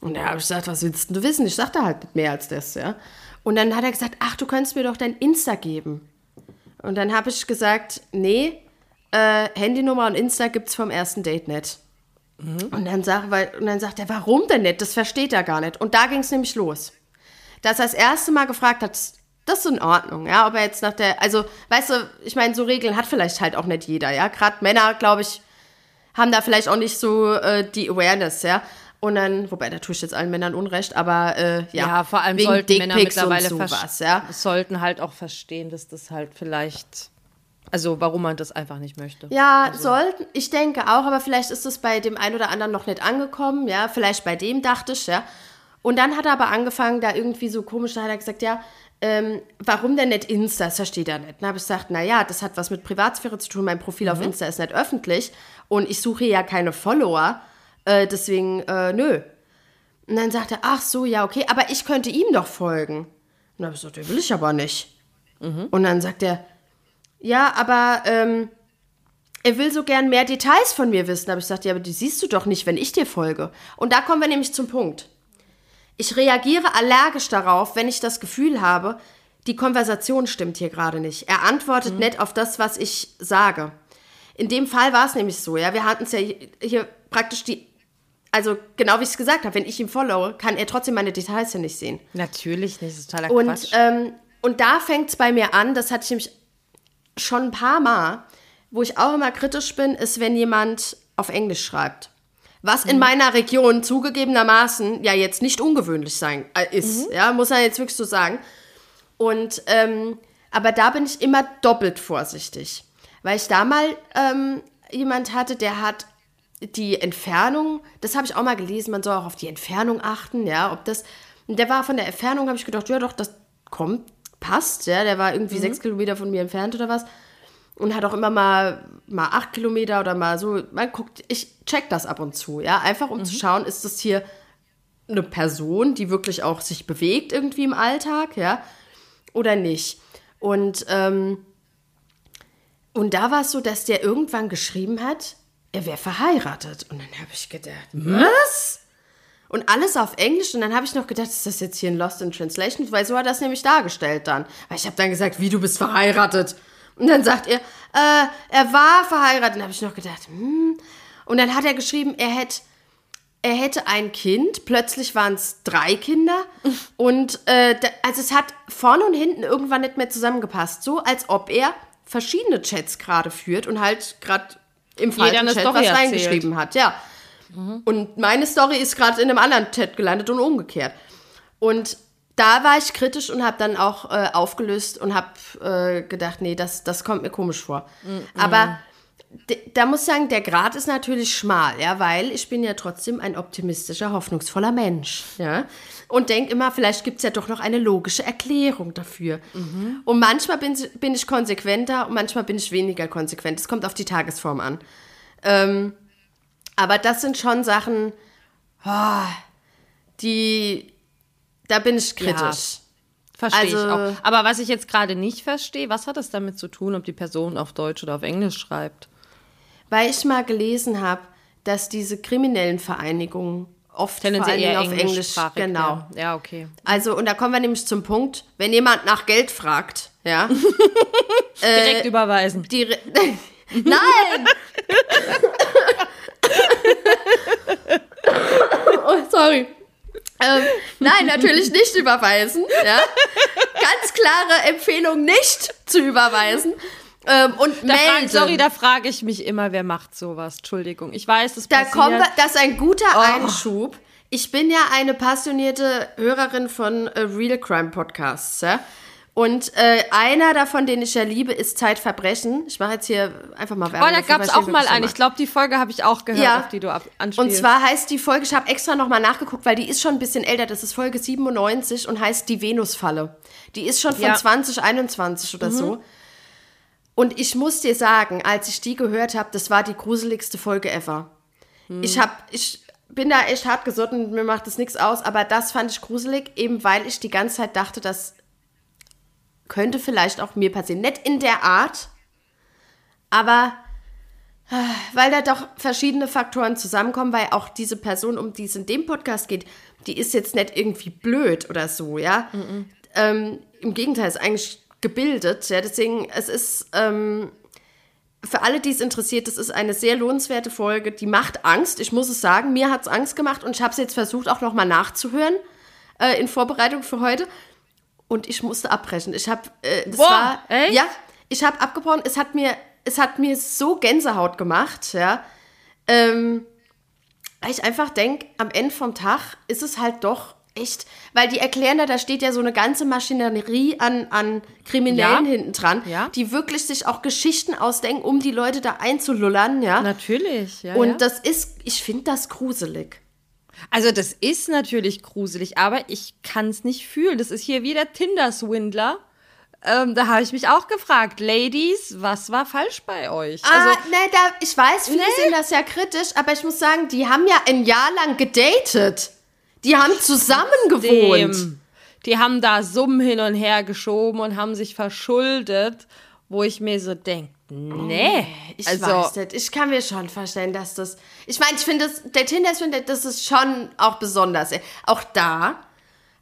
Und da habe ich gesagt, was willst du wissen? Ich sagte halt nicht mehr als das, ja. Und dann hat er gesagt, ach, du könntest mir doch dein Insta geben. Und dann habe ich gesagt, nee, äh, Handynummer und Insta gibt's vom ersten Date nicht. Und, dann sag, weil, und dann sagt er, warum denn nicht? Das versteht er gar nicht. Und da ging es nämlich los. Dass er das erste Mal gefragt hat, das ist in Ordnung, ja, ob er jetzt nach der, also, weißt du, ich meine, so Regeln hat vielleicht halt auch nicht jeder, ja. Gerade Männer, glaube ich, haben da vielleicht auch nicht so äh, die Awareness, ja. Und dann, wobei, da tue ich jetzt allen Männern Unrecht, aber äh, ja, ja, vor allem wegen sollten Männer Dickpics mittlerweile sowas, ja. sollten halt auch verstehen, dass das halt vielleicht, also warum man das einfach nicht möchte. Ja, sollten, ich denke auch, aber vielleicht ist es bei dem einen oder anderen noch nicht angekommen, ja, vielleicht bei dem dachte ich, ja. Und dann hat er aber angefangen, da irgendwie so komisch, da hat er gesagt, ja, ähm, warum denn nicht Insta? Das versteht er nicht. Dann habe ich gesagt, naja, das hat was mit Privatsphäre zu tun. Mein Profil auf Insta ist nicht öffentlich und ich suche ja keine Follower. Äh, deswegen, äh, nö. Und dann sagt er, ach so, ja, okay, aber ich könnte ihm doch folgen. Und dann habe ich gesagt, den will ich aber nicht. Und dann sagt er, ja, aber ähm, er will so gern mehr Details von mir wissen. Da habe ich gesagt, ja, aber die siehst du doch nicht, wenn ich dir folge. Und da kommen wir nämlich zum Punkt. Ich reagiere allergisch darauf, wenn ich das Gefühl habe, die Konversation stimmt hier gerade nicht. Er antwortet nicht auf das, was ich sage. In dem Fall war es nämlich so, ja, wir hatten es ja hier praktisch die, also genau wie ich es gesagt habe, wenn ich ihm followe, kann er trotzdem meine Details ja nicht sehen. Natürlich nicht, das ist totaler Und, Quatsch. ähm, und da fängt es bei mir an, das hatte ich nämlich schon ein paar Mal, wo ich auch immer kritisch bin, ist, wenn jemand auf Englisch schreibt. Was in meiner Region zugegebenermaßen ja jetzt nicht ungewöhnlich sein äh, ist, ja, muss man jetzt wirklich so sagen. Und ähm, aber da bin ich immer doppelt vorsichtig, weil ich da mal ähm, jemand hatte, der hat die Entfernung, das habe ich auch mal gelesen, man soll auch auf die Entfernung achten, ja, ob das, der war von der Entfernung, habe ich gedacht, ja doch, das kommt, passt, ja, der war irgendwie sechs Kilometer von mir entfernt oder was und hat auch immer mal, mal acht Kilometer oder mal so, man guckt, ich check das ab und zu, ja, einfach um zu schauen, ist das hier eine Person, die wirklich auch sich bewegt irgendwie im Alltag, ja, oder nicht. Und, ähm, und da war es so, dass der irgendwann geschrieben hat, er wäre verheiratet. Und dann habe ich gedacht, was? Und alles auf Englisch. Und dann habe ich noch gedacht, ist das jetzt hier ein Lost in Translation? Weil so hat er das nämlich dargestellt dann. Weil ich habe dann gesagt, wie, du bist verheiratet? Und dann sagt er, äh, er war verheiratet. Und dann habe ich noch gedacht, hm. Und dann hat er geschrieben, er hätte er hätte ein Kind, plötzlich waren es drei Kinder und äh, also es hat vorne und hinten irgendwann nicht mehr zusammengepasst, so als ob er verschiedene Chats gerade führt und halt gerade im falschen Chat Story was erzählt. reingeschrieben hat, ja. Und meine Story ist gerade in einem anderen Chat gelandet und umgekehrt. Und da war ich kritisch und habe dann auch äh, aufgelöst und habe äh, gedacht, nee, das, das kommt mir komisch vor. Aber d- da muss ich sagen, der Grad ist natürlich schmal, ja, weil ich bin ja trotzdem ein optimistischer, hoffnungsvoller Mensch, ja. Und denke immer, vielleicht gibt es ja doch noch eine logische Erklärung dafür. Und manchmal bin, bin ich konsequenter und manchmal bin ich weniger konsequent. Es kommt auf die Tagesform an. Ähm, aber das sind schon Sachen, oh, die, da bin ich kritisch. Verstehe also- ich auch. Aber was ich jetzt gerade nicht verstehe, was hat es damit zu tun, ob die Person auf Deutsch oder auf Englisch schreibt? Weil ich mal gelesen habe, dass diese kriminellen Vereinigungen oft Tendenziell eher auf Englisch, genau. Ja. ja, okay. Also, und da kommen wir nämlich zum Punkt, wenn jemand nach Geld fragt, ja, Direkt überweisen. die, Re- nein! oh, sorry. Ähm, nein, natürlich nicht überweisen. Ja? Ganz klare Empfehlung, nicht zu überweisen. Ähm, und Da frag, melden. sorry, da frage ich mich immer, wer macht sowas? Entschuldigung. Ich weiß, das Da passiert. kommen wir, das ist ein guter Oh. Einschub. Ich bin ja eine passionierte Hörerin von äh, Real Crime Podcasts. Ja? Und äh, einer davon, den ich ja liebe, ist Zeitverbrechen. Ich mache jetzt hier einfach mal Oh, Werbung. da dafür, gab es auch mal einen. Ich glaube, die Folge habe ich auch gehört, Ja. auf die du ab Und anspielst. zwar heißt die Folge, ich habe extra nochmal nachgeguckt, weil die ist schon ein bisschen älter. Das ist Folge 97 und heißt Die Venusfalle. Die ist schon von Ja. 2021 oder so. Und ich muss dir sagen, als ich die gehört habe, das war die gruseligste Folge ever. Ich habe, ich bin da echt hart gesotten, und mir macht das nichts aus, aber das fand ich gruselig, eben weil ich die ganze Zeit dachte, das könnte vielleicht auch mir passieren. Nicht in der Art, aber weil da doch verschiedene Faktoren zusammenkommen, weil auch diese Person, um die es in dem Podcast geht, die ist jetzt nicht irgendwie blöd oder so, ja. Ähm, Im Gegenteil, ist eigentlich gebildet, ja. Deswegen, es ist ähm, für alle, die es interessiert, das ist eine sehr lohnenswerte Folge. Die macht Angst, ich muss es sagen. Mir hat es Angst gemacht und ich habe es jetzt versucht, auch nochmal nachzuhören äh, in Vorbereitung für heute. Und ich musste abbrechen. Ich habe, äh, das Boah, war, echt? ja, ich habe abgebrochen. Es hat mir, es hat mir so Gänsehaut gemacht, ja. Ähm, weil ich einfach denke, am Ende vom Tag ist es halt doch echt, weil die erklären da, da steht ja so eine ganze Maschinerie an, an Kriminellen Ja. hinten dran, Ja. die wirklich sich auch Geschichten ausdenken, um die Leute da einzulullern, ja. Natürlich, ja. Und ja. das ist, ich finde das gruselig. Also das ist natürlich gruselig, aber ich kann es nicht fühlen. Das ist hier wie der Tinder-Swindler. Ähm, da habe ich mich auch gefragt, Ladies, was war falsch bei euch? Ah, Also, ne, da, ich weiß, viele sehen das ja kritisch, aber ich muss sagen, die haben ja ein Jahr lang gedatet. Die haben zusammen gewohnt. die haben da Summen hin und her geschoben und haben sich verschuldet, wo ich mir so denke, nee. Ich also, weiß nicht. Ich kann mir schon vorstellen, dass das. Ich meine, ich finde, das- der Tinder finde das ist schon auch besonders. Auch da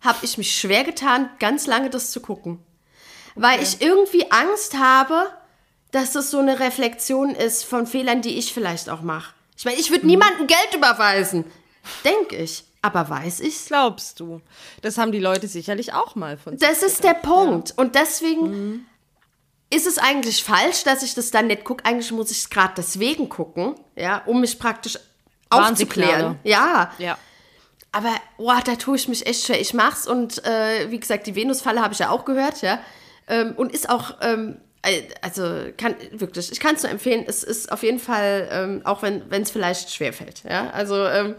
habe ich mich schwer getan, ganz lange das zu gucken. Weil ich irgendwie Angst habe, dass das so eine Reflexion ist von Fehlern, die ich vielleicht auch mache. Ich meine, ich würde niemandem Geld überweisen. Denke ich. Aber weiß ich's? glaubst du? Das haben die Leute sicherlich auch mal von sich Das ist der Punkt. Und deswegen ist es eigentlich falsch, dass ich das dann nicht gucke. Eigentlich muss ich es gerade deswegen gucken, ja, um mich praktisch aufzuklären. Ja, Ja. aber boah, da tue ich mich echt schwer. Ich mach's und äh, wie gesagt, die Venusfalle habe ich ja auch gehört, ja. Ähm, und ist auch, ähm, äh, also kann wirklich, ich kann es nur empfehlen. Es ist auf jeden Fall, ähm, auch wenn es vielleicht schwer fällt, ja. Also ähm,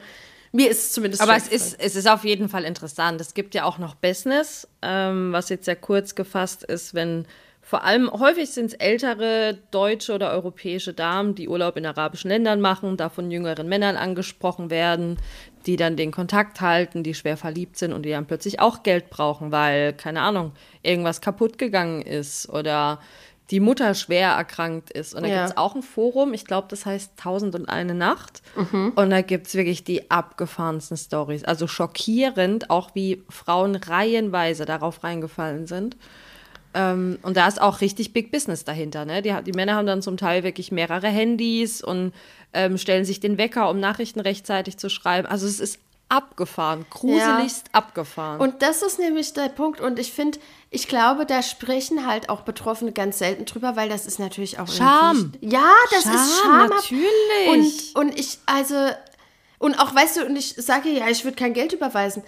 mir ist es zumindest Aber es ist, es ist auf jeden Fall interessant. Es gibt ja auch noch Business, ähm, was jetzt sehr kurz gefasst ist, wenn vor allem häufig sind es ältere deutsche oder europäische Damen, die Urlaub in arabischen Ländern machen, da von jüngeren Männern angesprochen werden, die dann den Kontakt halten, die schwer verliebt sind und die dann plötzlich auch Geld brauchen, weil, keine Ahnung, irgendwas kaputt gegangen ist oder die Mutter schwer erkrankt ist. Und da Ja. gibt es auch ein Forum, ich glaube, das heißt Tausend und eine Nacht. Und da gibt es wirklich die abgefahrensten Stories. Also schockierend, auch wie Frauen reihenweise darauf reingefallen sind. Ähm, und da ist auch richtig Big Business dahinter. Ne? Die, die Männer haben dann zum Teil wirklich mehrere Handys und ähm, stellen sich den Wecker, um Nachrichten rechtzeitig zu schreiben. Also es ist abgefahren, gruseligst abgefahren. Und das ist nämlich der Punkt. Und ich finde, ich glaube, da sprechen halt auch Betroffene ganz selten drüber, weil das ist natürlich auch Scham. Ja, das ist Scham, Scham. natürlich. Und, und ich, also, und auch, weißt du, und ich sage ja, ich würde kein Geld überweisen.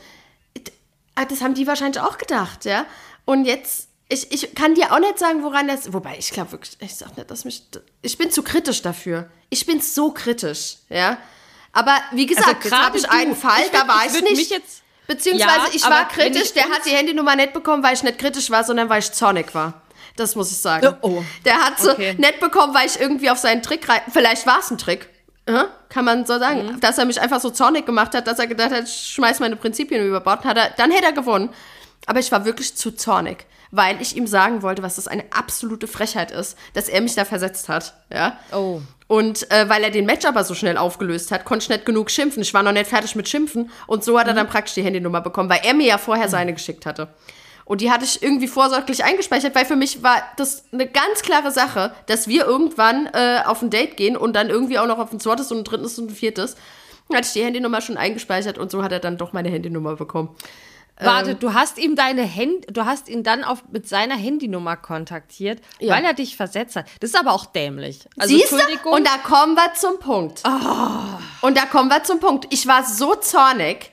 Ah, Das haben die wahrscheinlich auch gedacht, ja. Und jetzt, ich, ich kann dir auch nicht sagen, woran das. Wobei, ich glaube wirklich, ich sag nicht, dass mich. Ich bin zu kritisch dafür. Ich bin so kritisch, ja. Aber wie gesagt, jetzt Also gerade habe ich einen Fall, ich da war ich ich nicht. mich jetzt- Beziehungsweise Ja, ich war kritisch, ich der hat die Handynummer nicht bekommen, weil ich nicht kritisch war, sondern weil ich zornig war. Das muss ich sagen. Oh, oh. Der hat sie Okay. nicht bekommen, weil ich irgendwie auf seinen Trick rein. Vielleicht war es ein Trick. Kann man so sagen. Mhm. Dass er mich einfach so zornig gemacht hat, dass er gedacht hat, ich schmeiß meine Prinzipien über Bord, hat er, dann hätte er gewonnen. Aber ich war wirklich zu zornig, weil ich ihm sagen wollte, was das eine absolute Frechheit ist, dass er mich da versetzt hat. Ja. Oh. Und äh, weil er den Match aber so schnell aufgelöst hat, konnte ich nicht genug schimpfen. Ich war noch nicht fertig mit Schimpfen. Und so hat er dann praktisch die Handynummer bekommen, weil er mir ja vorher seine geschickt hatte. Und die hatte ich irgendwie vorsorglich eingespeichert, weil für mich war das eine ganz klare Sache, dass wir irgendwann äh, auf ein Date gehen und dann irgendwie auch noch auf ein zweites und ein drittes und ein viertes. Dann hatte ich die Handynummer schon eingespeichert und so hat er dann doch meine Handynummer bekommen. Warte, Ähm. du hast ihm deine Hand, du hast ihn dann auf, mit seiner Handynummer kontaktiert, Ja. weil er dich versetzt hat. Das ist aber auch dämlich. Also Siehst du? Und da kommen wir zum Punkt. Und da kommen wir zum Punkt. Ich war so zornig,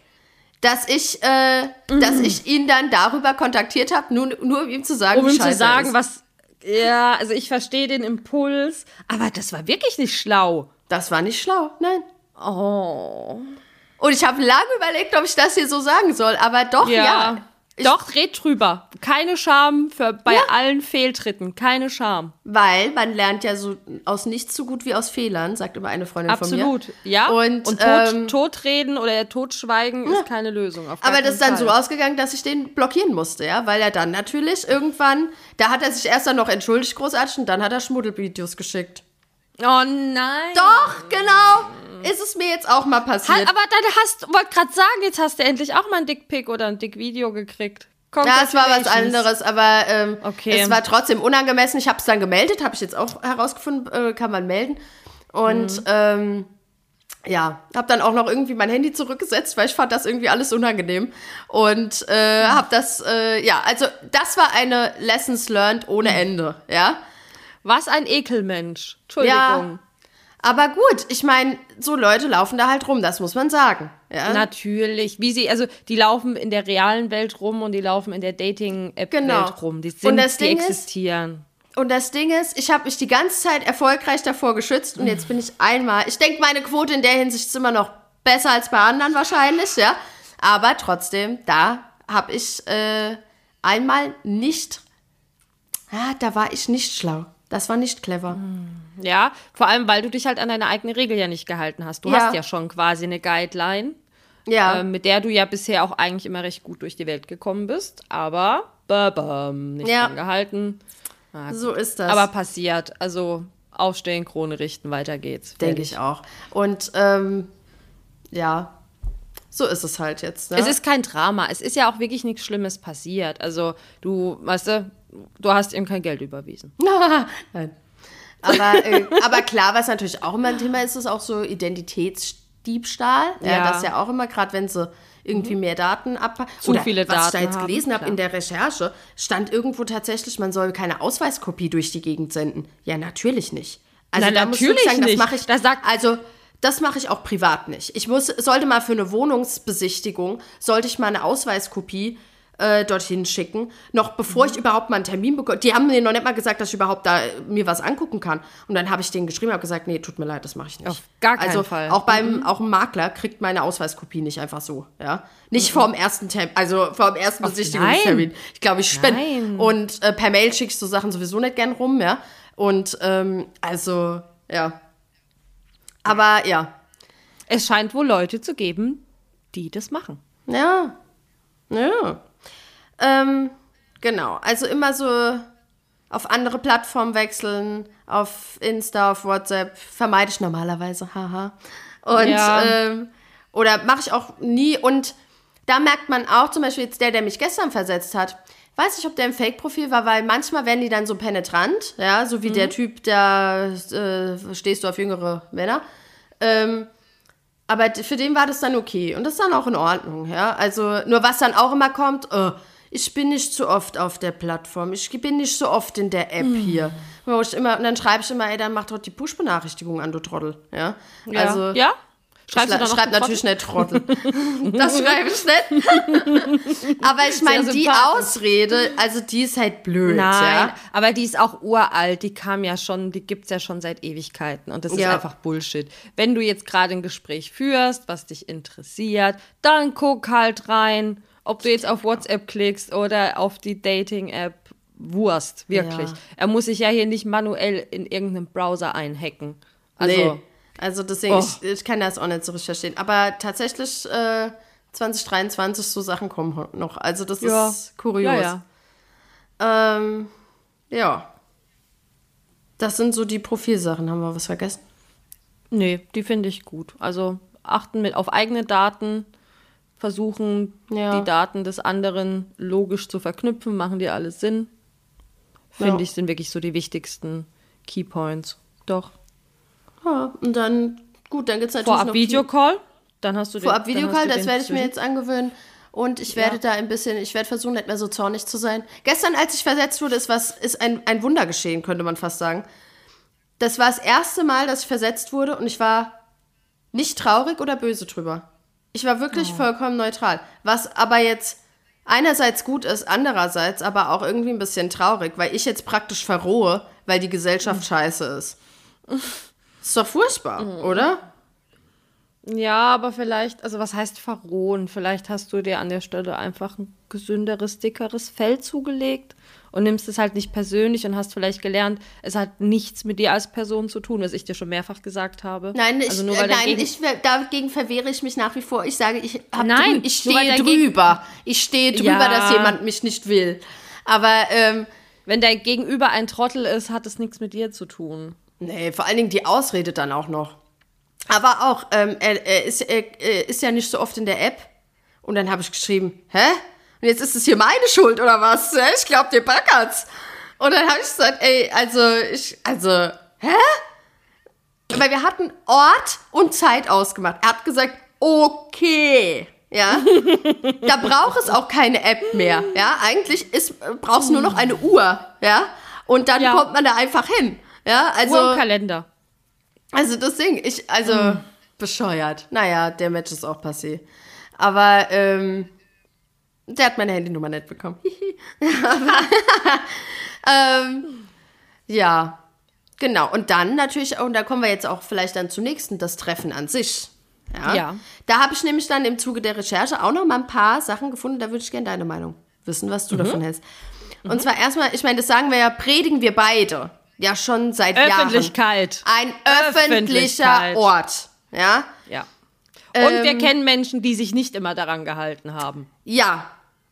dass ich, äh, dass ich ihn dann darüber kontaktiert habe, nur, nur um ihm zu sagen, um ihm zu sagen, ist. was. Ja, also ich verstehe den Impuls, aber das war wirklich nicht schlau. Das war nicht schlau, nein. Oh. Und ich habe lange überlegt, ob ich das hier so sagen soll, aber doch, ja. Ja. Ich- Doch, red drüber. Keine Scham für bei Ja. allen Fehltritten. Keine Scham. Weil man lernt ja so aus nichts so gut wie aus Fehlern, sagt immer eine Freundin Absolut. von mir. Ja. Und, tot, ähm, totreden oder totschweigen ist keine Lösung. Aber das ist dann keinen so Fall. ausgegangen, dass ich den blockieren musste, ja, weil er dann natürlich irgendwann, da hat er sich erst dann noch entschuldigt großartig und dann hat er Schmuddelvideos geschickt. Oh nein. Doch, genau. Ist es mir jetzt auch mal passiert. Halt, aber dann hast, wollte gerade sagen, jetzt hast du endlich auch mal ein Dickpick oder ein Dickvideo gekriegt. ja, es war was anderes, aber ähm, Okay. es war trotzdem unangemessen. Ich habe es dann gemeldet, habe ich jetzt auch herausgefunden, äh, kann man melden. Und Mhm. ähm, ja, habe dann auch noch irgendwie mein Handy zurückgesetzt, weil ich fand das irgendwie alles unangenehm. Und äh, Mhm. habe das, äh, ja, also das war eine Lessons learned ohne Mhm. Ende, ja. Was ein Ekelmensch. Entschuldigung. Ja. Aber gut, ich meine, so Leute laufen da halt rum, das muss man sagen. Ja? Natürlich. Wie sie, also die laufen in der realen Welt rum und die laufen in der Dating-App-Welt Genau. rum. Die Und sind, das die Ding ist- existieren. Und das Ding ist, ich habe mich die ganze Zeit erfolgreich davor geschützt und jetzt bin ich einmal. Ich denke, meine Quote in der Hinsicht ist immer noch besser als bei anderen wahrscheinlich, ja. Aber trotzdem, da habe ich äh, einmal nicht, ah, da war ich nicht schlau. Das war nicht clever. Ja, vor allem, weil du dich halt an deine eigene Regel ja nicht gehalten hast. Du Ja. hast ja schon quasi eine Guideline, Ja, äh, mit der du ja bisher auch eigentlich immer recht gut durch die Welt gekommen bist, aber babam, nicht Ja. dran gehalten. Ah, so ist das. Aber passiert. Also aufstehen, Krone richten, weiter geht's. denke ich auch. Und ähm, ja, so ist es halt jetzt. Ne? Es ist kein Drama. Es ist ja auch wirklich nichts Schlimmes passiert. Also du, weißt du, du hast ihm kein Geld überwiesen. Nein. Aber, äh, aber klar, was natürlich auch immer ein Thema ist, ist auch so Identitätsdiebstahl. Ja, Ja. das ist ja auch immer, gerade wenn sie irgendwie mehr Daten ab... Zu Oder viele was ich da Daten jetzt gelesen habe in der Recherche, stand irgendwo tatsächlich, man soll keine Ausweiskopie durch die Gegend senden. Ja, natürlich nicht. Also Na, da muss ich natürlich sagen, nicht. das mache ich... Da sagt- also das mache ich auch privat nicht. Ich muss, sollte mal für eine Wohnungsbesichtigung, sollte ich mal eine Ausweiskopie äh, dorthin schicken, noch bevor Mhm. ich überhaupt mal einen Termin bekomme. Die haben mir noch nicht mal gesagt, dass ich überhaupt da äh, mir was angucken kann. Und dann habe ich denen geschrieben, habe gesagt, nee, tut mir leid, das mache ich nicht. Auf gar keinen also, Fall. Mhm. Auch beim, auch ein Makler kriegt meine Ausweiskopie nicht einfach so, ja. Nicht vorm ersten Termin, also vorm ersten Besichtigungstermin. Ich glaube, ich spinne. Und äh, per Mail schickst du Sachen sowieso nicht gern rum, ja. Und ähm, also, ja. Aber ja, Es scheint wohl Leute zu geben, die das machen. Ja. Ja. Ähm, genau. Also immer so auf andere Plattformen wechseln, auf Insta, auf WhatsApp, vermeide ich normalerweise, haha. Und Ja. ähm, oder mache ich auch nie. Und da merkt man auch, zum Beispiel jetzt der, der mich gestern versetzt hat, weiß nicht, ob der ein Fake-Profil war, weil manchmal werden die dann so penetrant, ja, so wie der Typ, da äh, stehst du auf jüngere Männer. Ähm, aber für den war das dann okay. Und das ist dann auch in Ordnung, ja. Also, nur was dann auch immer kommt, äh, ich bin nicht so oft auf der Plattform, ich bin nicht so oft in der App hier. Wo ich immer, und dann schreibe ich immer, ey, dann mach doch die Push-Benachrichtigung an, du Trottel, ja. Also, ja? ich Schreibst du schreib, natürlich nicht Trottel. das schreibe ich nicht. Aber ich meine, die. Ausrede, also die ist halt blöd, Nein, ja. aber die ist auch uralt, die kam ja schon, die gibt's ja schon seit Ewigkeiten und das ist Ja. einfach Bullshit. Wenn du jetzt gerade ein Gespräch führst, was dich interessiert, dann guck halt rein, ob du jetzt auf WhatsApp klickst oder auf die Dating-App. Wurst, wirklich. Ja. Er muss sich ja hier nicht manuell in irgendeinem Browser einhacken. Also, nee. Also deswegen, Oh. ich, ich kann das auch nicht so richtig verstehen. Aber tatsächlich, äh, 2023, so Sachen kommen noch. Also das ja. ist kurios. Ja, ja. Ähm, ja. Das sind so die Profilsachen. Haben wir was vergessen? Nee, die finde ich gut. Also achten mit auf eigene Daten, versuchen Ja. die Daten des anderen logisch zu verknüpfen, machen die alles Sinn. Finde Ja. ich, sind wirklich so die wichtigsten Keypoints. Doch. Ja, und dann, gut, dann gibt es natürlich Vorab noch Videocall, dann hast du den- Vorab Videocall, das werde ich mir jetzt angewöhnen. Und ich werde Ja. da ein bisschen, ich werde versuchen, nicht mehr so zornig zu sein. Gestern, als ich versetzt wurde, ist was, ist ein, ein Wunder geschehen, könnte man fast sagen. Das war das erste Mal, dass ich versetzt wurde und ich war nicht traurig oder böse drüber. Ich war wirklich Oh. vollkommen neutral. Was aber jetzt einerseits gut ist, andererseits aber auch irgendwie ein bisschen traurig, weil ich jetzt praktisch verrohe, weil die Gesellschaft Mhm. scheiße ist. Ist doch furchtbar, oder? Ja, aber vielleicht, also was heißt verrohen? Vielleicht hast du dir an der Stelle einfach ein gesünderes, dickeres Fell zugelegt und nimmst es halt nicht persönlich und hast vielleicht gelernt, es hat nichts mit dir als Person zu tun, was ich dir schon mehrfach gesagt habe. Nein, ich, also nur äh, nein Gegen- ich, dagegen verwehre ich mich nach wie vor. Ich sage, ich, hab Nein, ich stehe drüber. Ich stehe drüber, Ja. dass jemand mich nicht will. Aber, ähm, Wenn dein Gegenüber ein Trottel ist, hat es nichts mit dir zu tun. nee, vor allen Dingen die Ausrede dann auch noch. Aber auch, ähm, er, er, ist, er, er ist ja nicht so oft in der App. Und dann habe ich geschrieben, hä? Und jetzt ist es hier meine Schuld oder was? Ich glaube, dir backert's. Und dann habe ich gesagt, ey, also, ich, also, hä? Weil wir hatten Ort und Zeit ausgemacht. Er hat gesagt, okay. Ja, da braucht es auch keine App mehr. Ja, eigentlich ist, brauchst du nur noch eine Uhr. Ja, und dann Ja. kommt man da einfach hin. Ja, also. Uhr im Kalender. Also das Ding, ich, also bescheuert. Naja, der Match ist auch passé. Aber ähm, der hat meine Handynummer nicht bekommen. Aber, ähm, ja, genau. Und dann natürlich, und da kommen wir jetzt auch vielleicht dann zum nächsten, das Treffen an sich. Ja. Ja. Da habe ich nämlich dann im Zuge der Recherche auch noch mal ein paar Sachen gefunden. Da würde ich gerne deine Meinung wissen, was Mhm. du davon hältst. Und zwar erstmal, ich meine, das sagen wir ja, predigen wir beide. Ja, schon seit Jahren. Öffentlichkeit. Ein öffentlicher Öffentlichkeit. Ort. Ja. Ja. Und wir Ähm, kennen Menschen, die sich nicht immer daran gehalten haben. Ja.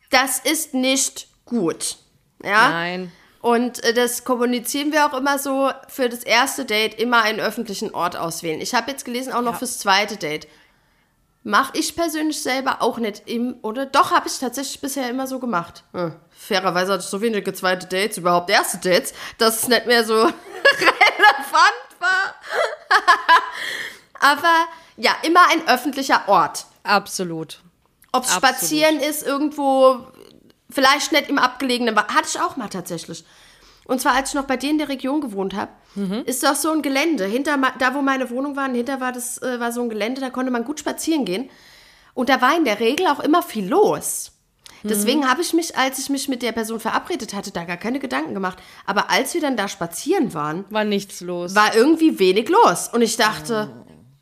Das ist nicht gut. Ja. Nein. Und äh, das kommunizieren wir auch immer so, für das erste Date immer einen öffentlichen Ort auswählen. Ich habe jetzt gelesen, auch noch fürs zweite Date. Mache ich persönlich selber auch nicht im, oder? Doch, habe ich tatsächlich bisher immer so gemacht. Hm. Fairerweise hatte ich so wenige zweite Dates, überhaupt erste Dates, dass es nicht mehr so relevant war. Aber ja, immer ein öffentlicher Ort. Absolut. Ob spazieren ist, irgendwo, vielleicht nicht im abgelegenen, hatte ich auch mal tatsächlich. Und zwar, als ich noch bei dir in der Region gewohnt habe, ist doch so ein Gelände. Hinter, da, wo meine Wohnung war, hinter war, das, äh, war so ein Gelände, da konnte man gut spazieren gehen. Und da war in der Regel auch immer viel los. Deswegen habe ich mich, als ich mich mit der Person verabredet hatte, da gar keine Gedanken gemacht. Aber als wir dann da spazieren waren, War nichts los. war irgendwie wenig los. Und ich dachte,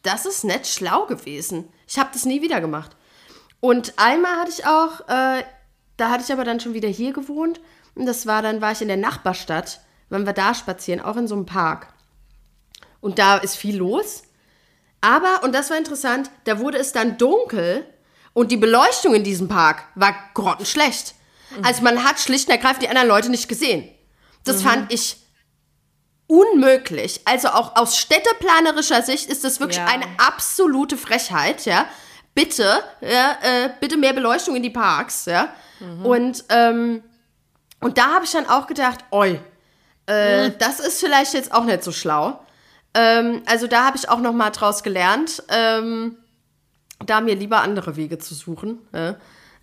das ist nicht schlau gewesen. Ich habe das nie wieder gemacht. Und einmal hatte ich auch, äh, da hatte ich aber dann schon wieder hier gewohnt. Und das war dann, war ich in der Nachbarstadt, wenn wir da spazieren, auch in so einem Park. Und da ist viel los. Aber, und das war interessant, da wurde es dann dunkel und die Beleuchtung in diesem Park war grottenschlecht. Also man hat schlicht und ergreifend die anderen Leute nicht gesehen. Das fand ich unmöglich. Also auch aus städteplanerischer Sicht ist das wirklich Ja. eine absolute Frechheit, ja. Bitte, ja, äh, bitte mehr Beleuchtung in die Parks, ja. Und, ähm, und da habe ich dann auch gedacht, oi, äh, das ist vielleicht jetzt auch nicht so schlau. Ähm, also da habe ich auch noch mal draus gelernt, ähm, da mir lieber andere Wege zu suchen. Ja.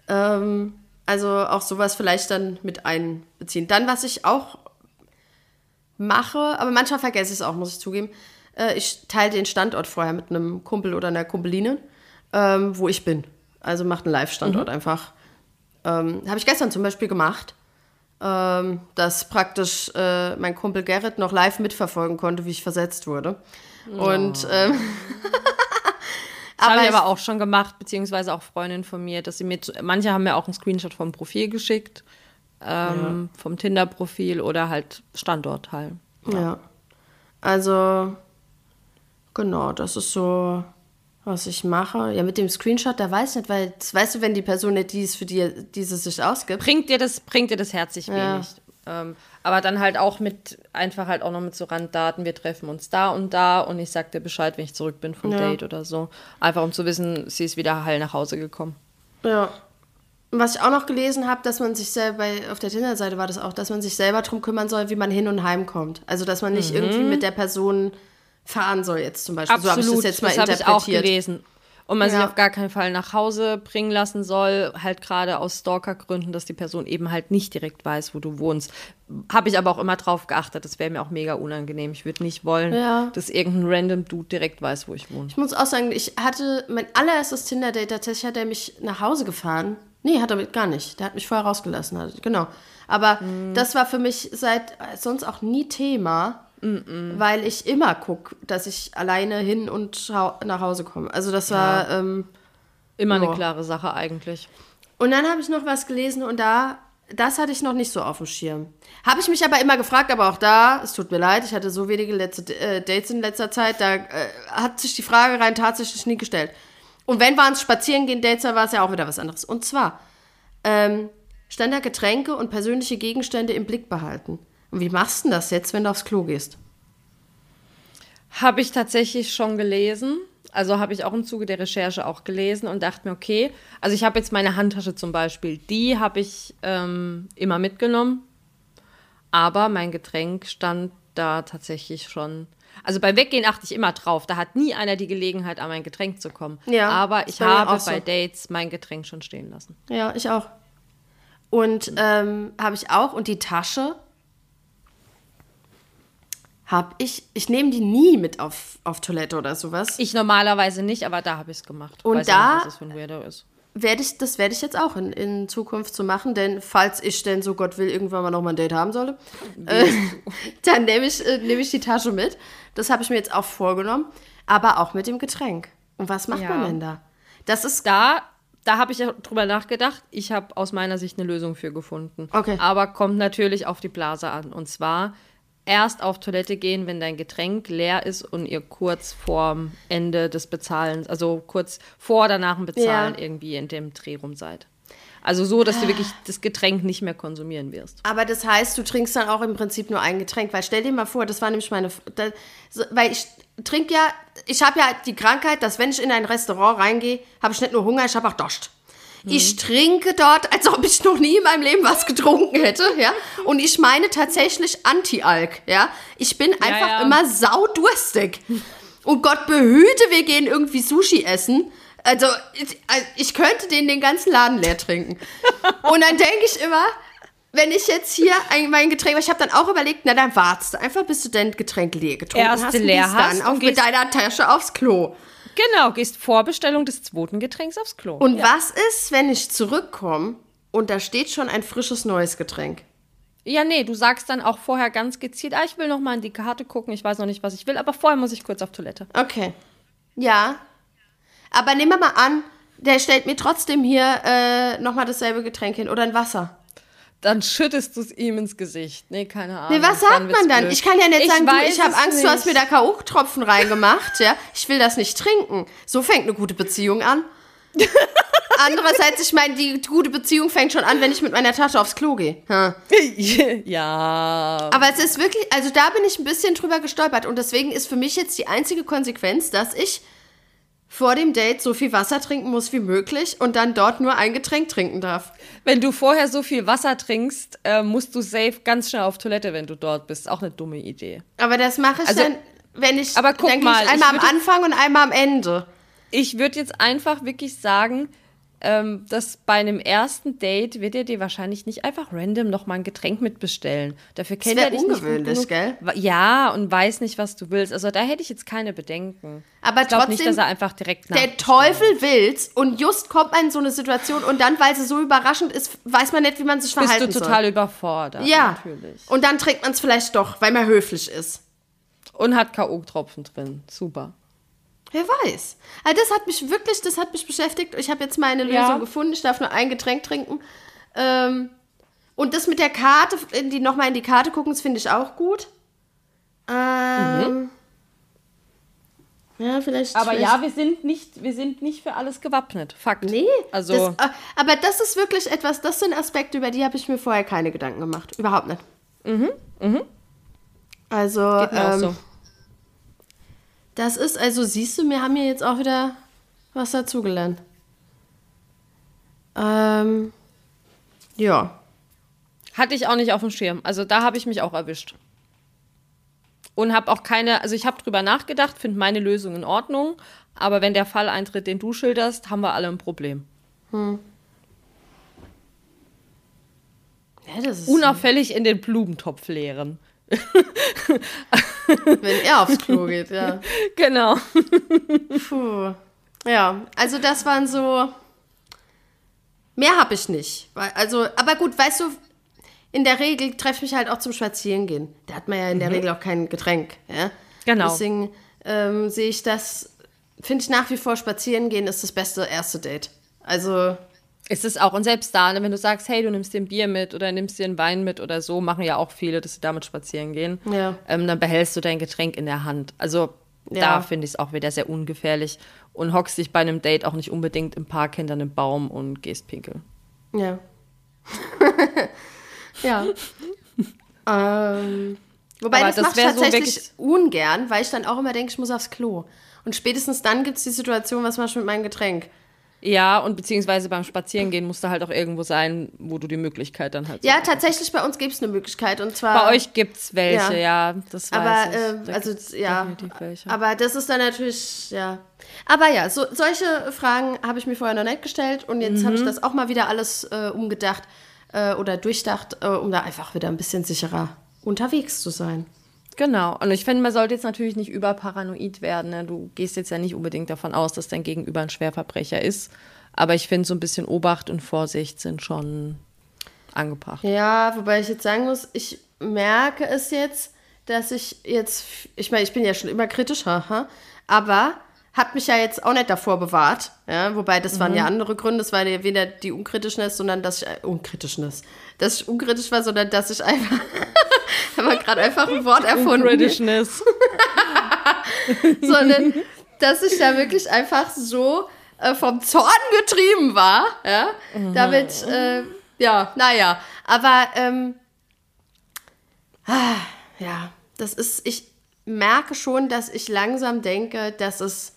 Ähm, also auch sowas vielleicht dann mit einbeziehen. Dann, was ich auch mache, aber manchmal vergesse ich es auch, muss ich zugeben. Äh, ich teile den Standort vorher mit einem Kumpel oder einer Kumpeline, ähm, wo ich bin. Also macht einen Live-Standort einfach. Ähm, Habe ich gestern zum Beispiel gemacht, ähm, dass praktisch äh, mein Kumpel Gerrit noch live mitverfolgen konnte, wie ich versetzt wurde. Und ähm, Das habe ich aber auch schon gemacht, beziehungsweise auch Freundinnen von mir, dass sie mir, manche haben mir auch einen Screenshot vom Profil geschickt, ähm, vom Tinder-Profil oder halt Standortteil. Ja. Also, genau, das ist so, was ich mache. Ja, mit dem Screenshot, da weiß ich nicht, weil, das weißt du, wenn die Person nicht die ist, für die diese sich ausgibt. Bringt dir das, bringt dir das herzlich Ja. wenig. Ähm, aber dann halt auch mit, einfach halt auch noch mit so Randdaten, wir treffen uns da und da und ich sag dir Bescheid, wenn ich zurück bin vom Ja. Date oder so. Einfach um zu wissen, sie ist wieder heil nach Hause gekommen. Ja. Und was ich auch noch gelesen habe, dass man sich selber, bei- auf der Tinder-Seite war das auch, dass man sich selber darum kümmern soll, wie man hin und heim kommt. Also, dass man nicht irgendwie mit der Person fahren soll, jetzt zum Beispiel. so habe ich das jetzt mal das habe ich auch interpretiert. gelesen. Und man sich Ja. auf gar keinen Fall nach Hause bringen lassen soll, halt gerade aus Stalker-Gründen, dass die Person eben halt nicht direkt weiß, wo du wohnst. Habe ich aber auch immer drauf geachtet, das wäre mir auch mega unangenehm. Ich würde nicht wollen, Ja. dass irgendein random Dude direkt weiß, wo ich wohne. Ich muss auch sagen, ich hatte mein allererstes Tinder-Date, tatsächlich hat er mich nach Hause gefahren. Nee, hat er gar nicht. Der hat mich vorher rausgelassen. Genau. Aber das war für mich seit sonst auch nie Thema, weil ich immer gucke, dass ich alleine hin und hau- nach Hause komme. Also das war. Ähm, Immer Ja. eine klare Sache eigentlich. und dann habe ich noch was gelesen und da, das hatte ich noch nicht so auf dem Schirm. Habe ich mich aber immer gefragt, aber auch da, es tut mir leid, ich hatte so wenige letzte, äh, Dates in letzter Zeit, da äh, hat sich die Frage rein tatsächlich nie gestellt. Und wenn waren es Spazierengehen-Dates, dann war es ja auch wieder was anderes. Und zwar, ähm, stand da Getränke und persönliche Gegenstände im Blick behalten. Und wie machst du das jetzt, wenn du aufs Klo gehst? Habe ich tatsächlich schon gelesen. Also habe ich auch im Zuge der Recherche auch gelesen und dachte mir, okay, also ich habe jetzt meine Handtasche zum Beispiel, die habe ich ähm, immer mitgenommen, aber mein Getränk stand da tatsächlich schon. Also beim Weggehen achte ich immer drauf. Da hat nie einer die Gelegenheit, an mein Getränk zu kommen. Ja, aber ich habe auch so. bei Dates mein Getränk schon stehen lassen. Ja, ich auch. Und ähm, habe ich auch. Und die Tasche habe ich. Ich nehme die nie mit auf, auf Toilette oder sowas. Ich normalerweise nicht, aber da habe ich es gemacht. Und Weiß da- nicht, was das für ein Weirdo ist. Werde ich, das werde ich jetzt auch in, in Zukunft so machen, denn falls ich denn, so Gott will, irgendwann mal noch mal ein Date haben sollte, äh, dann nehme ich, äh, nehme ich die Tasche mit. Das habe ich mir jetzt auch vorgenommen. Aber auch mit dem Getränk. Und was macht Ja. man denn da? Das ist Da, da habe ich ja drüber nachgedacht. Ich habe aus meiner Sicht eine Lösung für gefunden. Okay. Aber kommt natürlich auf die Blase an. Und zwar erst auf Toilette gehen, wenn dein Getränk leer ist und ihr kurz vorm Ende des Bezahlens, also kurz vor oder nach dem Bezahlen Ja. irgendwie in dem Dreh rum seid. Also so, dass du wirklich das Getränk nicht mehr konsumieren wirst. Aber das heißt, du trinkst dann auch im Prinzip nur ein Getränk, weil stell dir mal vor, das war nämlich meine, da, so, weil ich trinke ja, ich habe ja die Krankheit, dass wenn ich in ein Restaurant reingehe, habe ich nicht nur Hunger, ich habe auch Durst. Ich trinke dort, als ob ich noch nie in meinem Leben was getrunken hätte, ja. Und ich meine tatsächlich Anti-Alk, ja. Ich bin einfach ja. immer saudurstig. Und Gott behüte, wir gehen irgendwie Sushi essen. Also, ich, also ich könnte den den ganzen Laden leer trinken. Und dann denke ich immer, wenn ich jetzt hier ein, mein Getränk, weil ich habe dann auch überlegt, na dann wartest du einfach, bis du dein Getränk leer getrunken Erst hast. und leer gehst hast dann auch mit deiner Tasche aufs Klo. Genau, gehst vor Bestellung des zweiten Getränks aufs Klo. Und was ist, wenn ich zurückkomme und da steht schon ein frisches neues Getränk? Ja, nee, du sagst dann auch vorher ganz gezielt, ah, ich will noch mal in die Karte gucken, ich weiß noch nicht, was ich will, aber vorher muss ich kurz auf Toilette. Okay. Ja. Aber nehmen wir mal an, der stellt mir trotzdem hier äh, nochmal dasselbe Getränk hin oder ein Wasser. Dann schüttest du es ihm ins Gesicht. Nee, keine Ahnung. Nee, was sagt wird's man dann? blöd. Ich kann ja nicht sagen, du, ich habe Angst, du hast mir nicht. da K.O.-Tropfen reingemacht, ja. Ich will das nicht trinken. So fängt eine gute Beziehung an. Andererseits, ich meine, die gute Beziehung fängt schon an, wenn ich mit meiner Tasche aufs Klo gehe. Hm. ja. Aber es ist wirklich, also da bin ich ein bisschen drüber gestolpert und deswegen ist für mich jetzt die einzige Konsequenz, dass ich vor dem Date so viel Wasser trinken muss wie möglich und dann dort nur ein Getränk trinken darf. Wenn du vorher so viel Wasser trinkst, äh, musst du safe ganz schnell auf Toilette, wenn du dort bist. Auch eine dumme Idee. Aber das mache ich Also- dann, wenn ich, Aber guck mal, ich ich einmal am würde- Anfang und einmal am Ende. Ich würde jetzt einfach wirklich sagen, ähm, dass bei einem ersten Date wird er dir wahrscheinlich nicht einfach random noch mal ein Getränk mitbestellen. Dafür kennt er dich nicht ungewöhnlich, genug. gell? Ja, und weiß nicht, was du willst. Also da hätte ich jetzt keine Bedenken. Aber ich trotzdem, nicht, dass er einfach direkt der Teufel will's und just kommt man in so eine Situation und dann, weil sie so überraschend ist, weiß man nicht, wie man sich bist verhalten du soll. total überfordert. Ja, Natürlich. und dann trinkt man es vielleicht doch, weil man höflich ist. Und hat K.O.-Tropfen drin. Super. Wer weiß. Also das hat mich wirklich, das hat mich beschäftigt. Ich habe jetzt meine Lösung Ja. gefunden. Ich darf nur ein Getränk trinken. Ähm, und das mit der Karte, in die, nochmal in die Karte gucken, das finde ich auch gut. Ähm, Ja, vielleicht. Aber vielleicht, ja, wir sind nicht, wir sind nicht für alles gewappnet. Fakt. Nee, Also, das, äh, aber das ist wirklich etwas, das sind Aspekte, über die habe ich mir vorher keine Gedanken gemacht. Überhaupt nicht. Mhm, mhm. Also, geht mir auch ähm, so. Das ist, also siehst du, wir haben hier jetzt auch wieder was dazugelernt. Ähm, ja. Hatte ich auch nicht auf dem Schirm. Also da habe ich mich auch erwischt. Und habe auch keine, also ich habe drüber nachgedacht, finde meine Lösung in Ordnung. Aber wenn der Fall eintritt, den du schilderst, haben wir alle ein Problem. ja das ist, Unauffällig in den Blumentopf leeren. wenn er aufs Klo geht, ja. Genau. Puh. Ja, also das waren so. Mehr habe ich nicht. Also, aber gut, weißt du, in der Regel treffe ich mich halt auch zum Spazierengehen. Da hat man ja in der Regel auch kein Getränk. Ja? Genau. Deswegen ähm, sehe ich das, finde ich nach wie vor, Spazierengehen ist das beste erste Date. Also, Ist es auch. Und selbst da, ne, wenn du sagst, hey, du nimmst dir ein Bier mit oder nimmst dir einen Wein mit oder so, machen ja auch viele, dass sie damit spazieren gehen. Ja. Ähm, dann behältst du dein Getränk in der Hand. Also Ja. da finde ich es auch wieder sehr ungefährlich und hockst dich bei einem Date auch nicht unbedingt im Park hinter einem Baum und gehst pinkeln. ja. ja. ähm, wobei, Aber das, das mache ich so tatsächlich wirklich- ungern, weil ich dann auch immer denke, ich muss aufs Klo. Und spätestens dann gibt es die Situation, was machst du mit meinem Getränk? Ja, und beziehungsweise beim Spazierengehen musst du halt auch irgendwo sein, wo du die Möglichkeit dann halt Ja, so- tatsächlich, bei uns gibt es eine Möglichkeit. Und zwar. Bei euch gibt's welche, ja, das weiß Aber, ich. ähm, Da also, ja. Aber das ist dann natürlich, ja. Aber ja, so, solche Fragen habe ich mir vorher noch nicht gestellt. Und jetzt habe Mhm. ich das auch mal wieder alles äh, umgedacht äh, oder durchdacht, äh, um da einfach wieder ein bisschen sicherer unterwegs zu sein. Genau. Und ich finde, man sollte jetzt natürlich nicht überparanoid werden. Ne? Du gehst jetzt ja nicht unbedingt davon aus, dass dein Gegenüber ein Schwerverbrecher ist. Aber ich finde, so ein bisschen Obacht und Vorsicht sind schon angebracht. Ja, wobei ich jetzt sagen muss, ich merke es jetzt, dass ich jetzt, ich meine, ich bin ja schon immer kritisch, haha, aber hat mich ja jetzt auch nicht davor bewahrt. Ja, wobei das waren ja andere Gründe. Es war ja weder die Unkritishness, sondern dass ich äh, Unkritishness, dass ich unkritisch war, sondern dass ich einfach, haben wir gerade einfach ein Wort erfunden, Britishness. sondern dass ich da wirklich einfach so äh, vom Zorn getrieben war. Ja, damit, äh, ja, naja, aber ähm, ah, ja, das ist, ich merke schon, dass ich langsam denke, dass es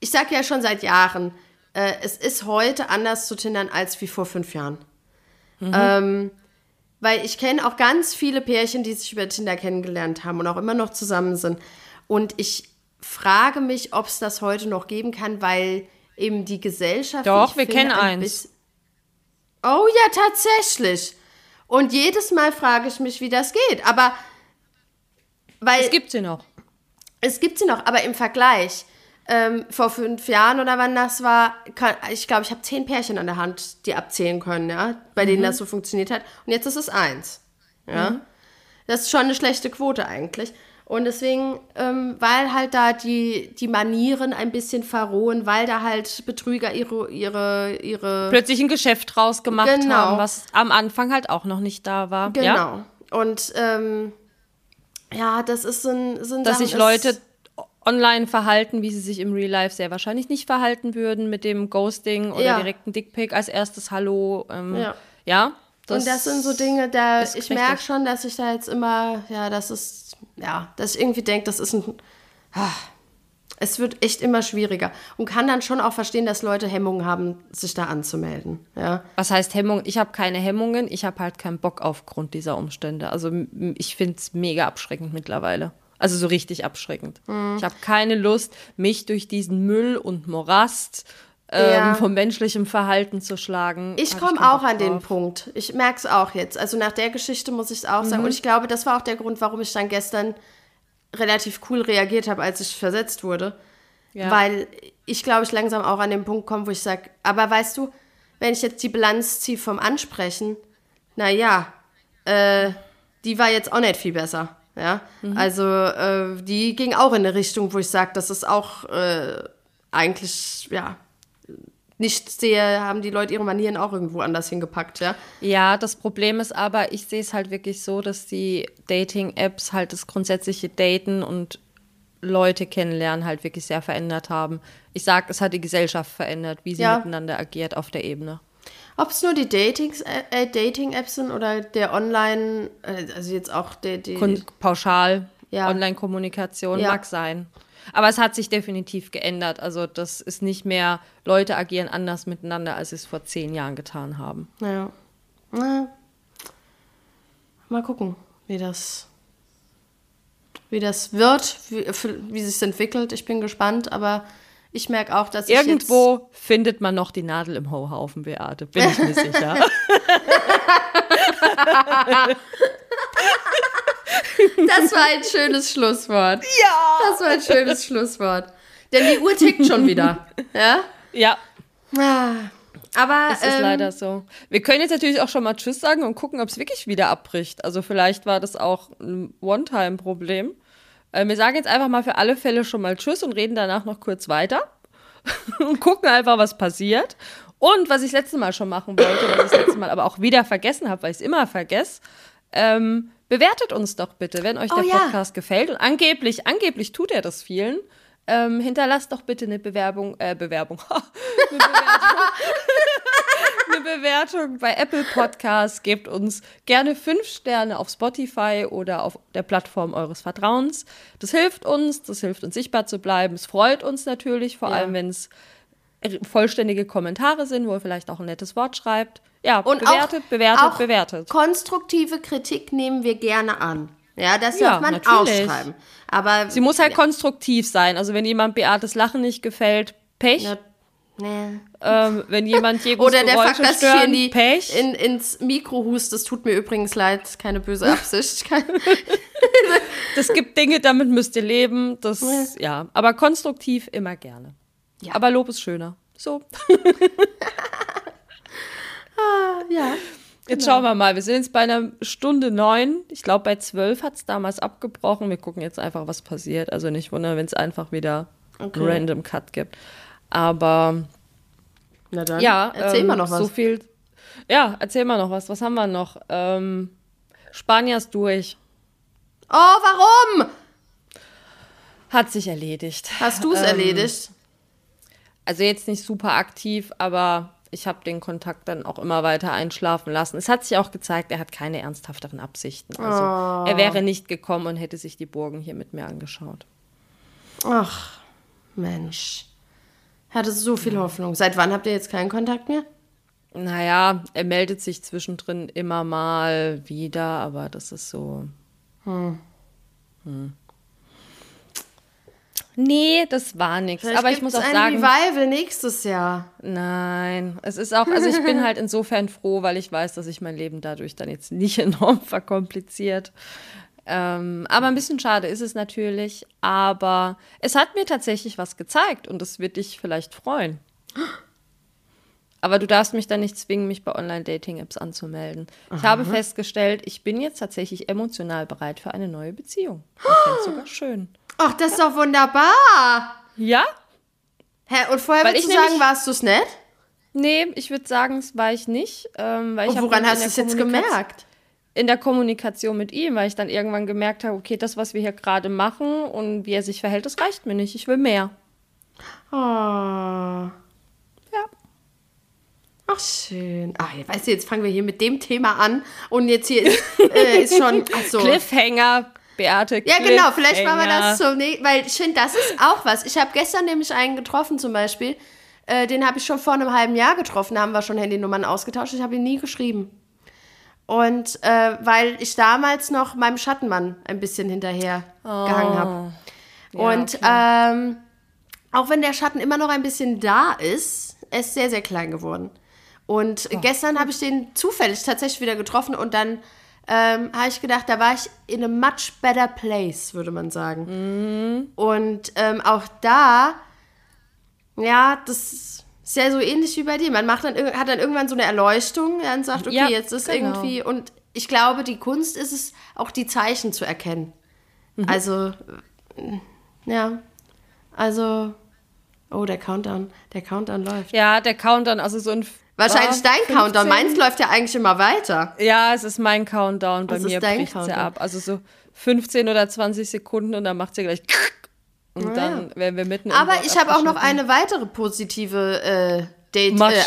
ich sage ja schon seit Jahren, äh, es ist heute anders zu tindern als wie vor fünf Jahren. Ähm, weil ich kenne auch ganz viele Pärchen, die sich über Tinder kennengelernt haben und auch immer noch zusammen sind. Und ich frage mich, ob es das heute noch geben kann, weil eben die Gesellschaft. Doch, wir finde, kennen ein eins. Oh ja, tatsächlich. Und jedes Mal frage ich mich, wie das geht. Aber weil Es gibt sie noch. es gibt sie noch, aber im Vergleich, ähm, vor fünf Jahren oder wann das war, kann, ich glaube, ich habe zehn Pärchen an der Hand, die abzählen können, ja, bei Mhm. denen das so funktioniert hat. Und jetzt ist es eins. Ja. Das ist schon eine schlechte Quote eigentlich. Und deswegen, ähm, weil halt da die, die Manieren ein bisschen verrohen, weil da halt Betrüger ihre, ihre, ihre Plötzlich ein Geschäft draus gemacht Genau. haben, was am Anfang halt auch noch nicht da war. Genau. Ja? Und ähm, ja, das ist so ein, so ein Dass sich Leute online verhalten, wie sie sich im Real Life sehr wahrscheinlich nicht verhalten würden mit dem Ghosting oder Ja. direkt ein Dickpick als erstes Hallo. Ähm, Ja. ja. und das sind so Dinge, da ich merke schon, dass ich da jetzt immer, ja, das ist, ja, dass ich irgendwie denke, das ist ein, ah, es wird echt immer schwieriger und kann dann schon auch verstehen, dass Leute Hemmungen haben, sich da anzumelden, ja. Was heißt Hemmung? Ich habe keine Hemmungen, ich habe halt keinen Bock aufgrund dieser Umstände. Also ich finde es mega abschreckend mittlerweile. Also so richtig abschreckend. Mhm. Ich habe keine Lust, mich durch diesen Müll und Morast ähm, Ja. vom menschlichen Verhalten zu schlagen. Ich komme auch an den. Punkt. Ich merke es auch jetzt. Also nach der Geschichte muss ich es auch sagen. Und ich glaube, das war auch der Grund, warum ich dann gestern relativ cool reagiert habe, als ich versetzt wurde. Ja. Weil ich glaube, ich langsam auch an den Punkt komme, wo ich sage, aber weißt du, wenn ich jetzt die Bilanz ziehe vom Ansprechen, naja, äh, die war jetzt auch nicht viel besser. Ja, also äh, die ging auch in eine Richtung, wo ich sage, das ist auch äh, eigentlich, ja, nicht sehe, haben die Leute ihre Manieren auch irgendwo anders hingepackt, ja. Ja, das Problem ist aber, ich sehe es halt wirklich so, dass die Dating-Apps halt das grundsätzliche Daten und Leute kennenlernen halt wirklich sehr verändert haben. Ich sag, es hat die Gesellschaft verändert, wie sie Ja. miteinander agiert auf der Ebene. Ob es nur die Datings, äh, Dating-Apps sind oder der Online, äh, also jetzt auch der, die, pauschal, Ja. Online-Kommunikation Ja. mag sein. Aber es hat sich definitiv geändert. Also das ist nicht mehr, Leute agieren anders miteinander, als sie es vor zehn Jahren getan haben. Ja. Na, mal gucken, wie das, wie das wird, wie, wie sich entwickelt. Ich bin gespannt, aber ich merke auch, dass ich Irgendwo findet man noch die Nadel im Hauhaufen, Beate, bin ich mir sicher. das war ein schönes Schlusswort. Ja. Das war ein schönes Schlusswort. Denn die Uhr tickt schon wieder. Ja. ja, Ah, Aber es ist ähm, leider so. Wir können jetzt natürlich auch schon mal Tschüss sagen und gucken, ob es wirklich wieder abbricht. Also vielleicht war das auch ein One-Time-Problem. Äh, wir sagen jetzt einfach mal für alle Fälle schon mal Tschüss und reden danach noch kurz weiter und gucken einfach, was passiert. Und was ich letztes Mal schon machen wollte, was ich letztes Mal aber auch wieder vergessen habe, weil ich es immer vergesse, ähm, bewertet uns doch bitte, wenn euch Oh der ja. Podcast gefällt. Und angeblich, angeblich tut er das vielen. Ähm, hinterlasst doch bitte eine Bewerbung, äh, Bewerbung, eine Bewertung eine Bewertung bei Apple Podcasts. Gebt uns gerne fünf Sterne auf Spotify oder auf der Plattform eures Vertrauens. Das hilft uns, das hilft uns sichtbar zu bleiben. Es freut uns natürlich, vor Ja. allem wenn es vollständige Kommentare sind, wo ihr vielleicht auch ein nettes Wort schreibt. Ja, Und bewertet, auch, bewertet, auch bewertet. Konstruktive Kritik nehmen wir gerne an. Ja, das Ja, darf man natürlich. ausschreiben. Aber Sie muss halt konstruktiv sein. Also wenn jemand Beates Lachen nicht gefällt, Pech. Ja, nee. Ähm, wenn jemand Jegos Oder der Fakt, dass ich in die, Pech. in, ins Mikro hust, das tut mir übrigens leid, keine böse Absicht. Kein, Es gibt Dinge, damit müsst ihr leben. Das, ja. Aber konstruktiv immer gerne. Ja. Aber Lob ist schöner. So. ja. Jetzt schauen wir mal. Wir sind jetzt bei einer Stunde neun. Ich glaube, bei zwölf hat es damals abgebrochen. Wir gucken jetzt einfach, was passiert. Also nicht wundern, wenn es einfach wieder okay. Random Cut gibt. Aber Na dann, ja, erzähl ähm, mal noch was. So viel. Ja, erzähl mal noch was. Was haben wir noch? Ähm, Spaniers durch. Oh, warum? Hat sich erledigt. Hast du es Ähm, erledigt? Also jetzt nicht super aktiv, aber ich habe den Kontakt dann auch immer weiter einschlafen lassen. Es hat sich auch gezeigt, er hat keine ernsthaften Absichten. Also er wäre nicht gekommen und hätte sich die Burgen hier mit mir angeschaut. Ach, Mensch. Hatte so viel Hoffnung. Seit wann habt ihr jetzt keinen Kontakt mehr? Naja, er meldet sich zwischendrin immer mal wieder, aber das ist so. Hm. Nee, das war nichts. Aber ich muss auch ein sagen. Revival nächstes Jahr. Nein, es ist auch, also ich bin halt insofern froh, weil ich weiß, dass sich mein Leben dadurch dann jetzt nicht enorm verkompliziert. Ähm, aber ein bisschen schade ist es natürlich. Aber es hat mir tatsächlich was gezeigt und das wird dich vielleicht freuen. Aber du darfst mich dann nicht zwingen, mich bei Online-Dating-Apps anzumelden. Ich habe festgestellt, ich bin jetzt tatsächlich emotional bereit für eine neue Beziehung. Ich finde es sogar schön. Ach, das ist doch wunderbar. Ja? Hä, und vorher Weil würdest ich du sagen, warst du es nett? Nee, ich würde sagen, es war ich nicht. Ähm, weil ich Und hab woran hast du es jetzt gemerkt? In der Kommunikation mit ihm, weil ich dann irgendwann gemerkt habe, okay, das, was wir hier gerade machen und wie er sich verhält, das reicht mir nicht. Ich will mehr. Oh. Ja. Ach, schön. Ach, weißt du, jetzt fangen wir hier mit dem Thema an und jetzt hier ist, äh, ist schon. Ach so. Cliffhanger, Beate. Ja, genau, vielleicht machen wir das zum nächsten, weil ich finde, das ist auch was. Ich habe gestern nämlich einen getroffen zum Beispiel, äh, den habe ich schon vor einem halben Jahr getroffen, da haben wir schon Handynummern ausgetauscht, ich habe ihn nie geschrieben. Und äh, weil ich damals noch meinem Schattenmann ein bisschen hinterher gehangen habe. Oh. Ja, Und ähm, auch wenn der Schatten immer noch ein bisschen da ist, er ist sehr, sehr klein geworden. Und Oh. gestern habe ich den zufällig tatsächlich wieder getroffen und dann ähm, habe ich gedacht, da war ich in a much better place, würde man sagen. Mhm. Und ähm, auch da, ja, das ist ja so ähnlich wie bei dir. Man macht dann, hat dann irgendwann so eine Erleuchtung ja, und sagt, okay, Ja, jetzt ist genau. irgendwie. Und ich glaube, die Kunst ist es, auch die Zeichen zu erkennen. Mhm. Also, äh, ja. Also, oh, der Countdown, der Countdown läuft. Ja, der Countdown, also so ein. Wahrscheinlich dein Countdown. 15? Meins läuft ja eigentlich immer weiter. Ja, es ist mein Countdown. Bei ist mir bricht Countdown? ja ab. Also so 15 oder 20 Sekunden und dann macht sie gleich. Und Ah, dann wären wir mitten Aber ich habe auch noch eine weitere positive äh, Date Mach äh,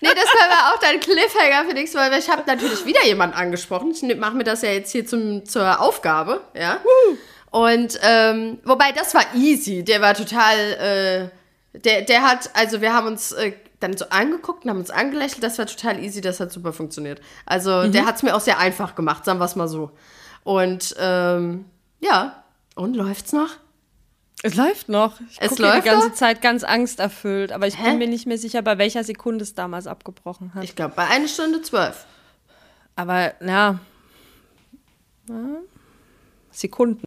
nee, das können wir auch dann Cliffhanger für Mal, weil ich habe natürlich wieder jemanden angesprochen. Ich mache mir das ja jetzt hier zum, zur Aufgabe, ja. Und ähm, wobei das war easy, der war total, äh, der, der hat, also wir haben uns äh, dann so angeguckt und haben uns angelächelt, das war total easy, das hat super funktioniert. Also Mhm. der hat es mir auch sehr einfach gemacht, sagen wir es mal so. Und ähm, ja, und läuft's noch? Es läuft noch. Ich Es läuft die ganze noch? Zeit ganz angsterfüllt, aber ich Hä? bin mir nicht mehr sicher, bei welcher Sekunde es damals abgebrochen hat. Ich glaube, bei einer Stunde zwölf. aber ja. Ja. Sekunden.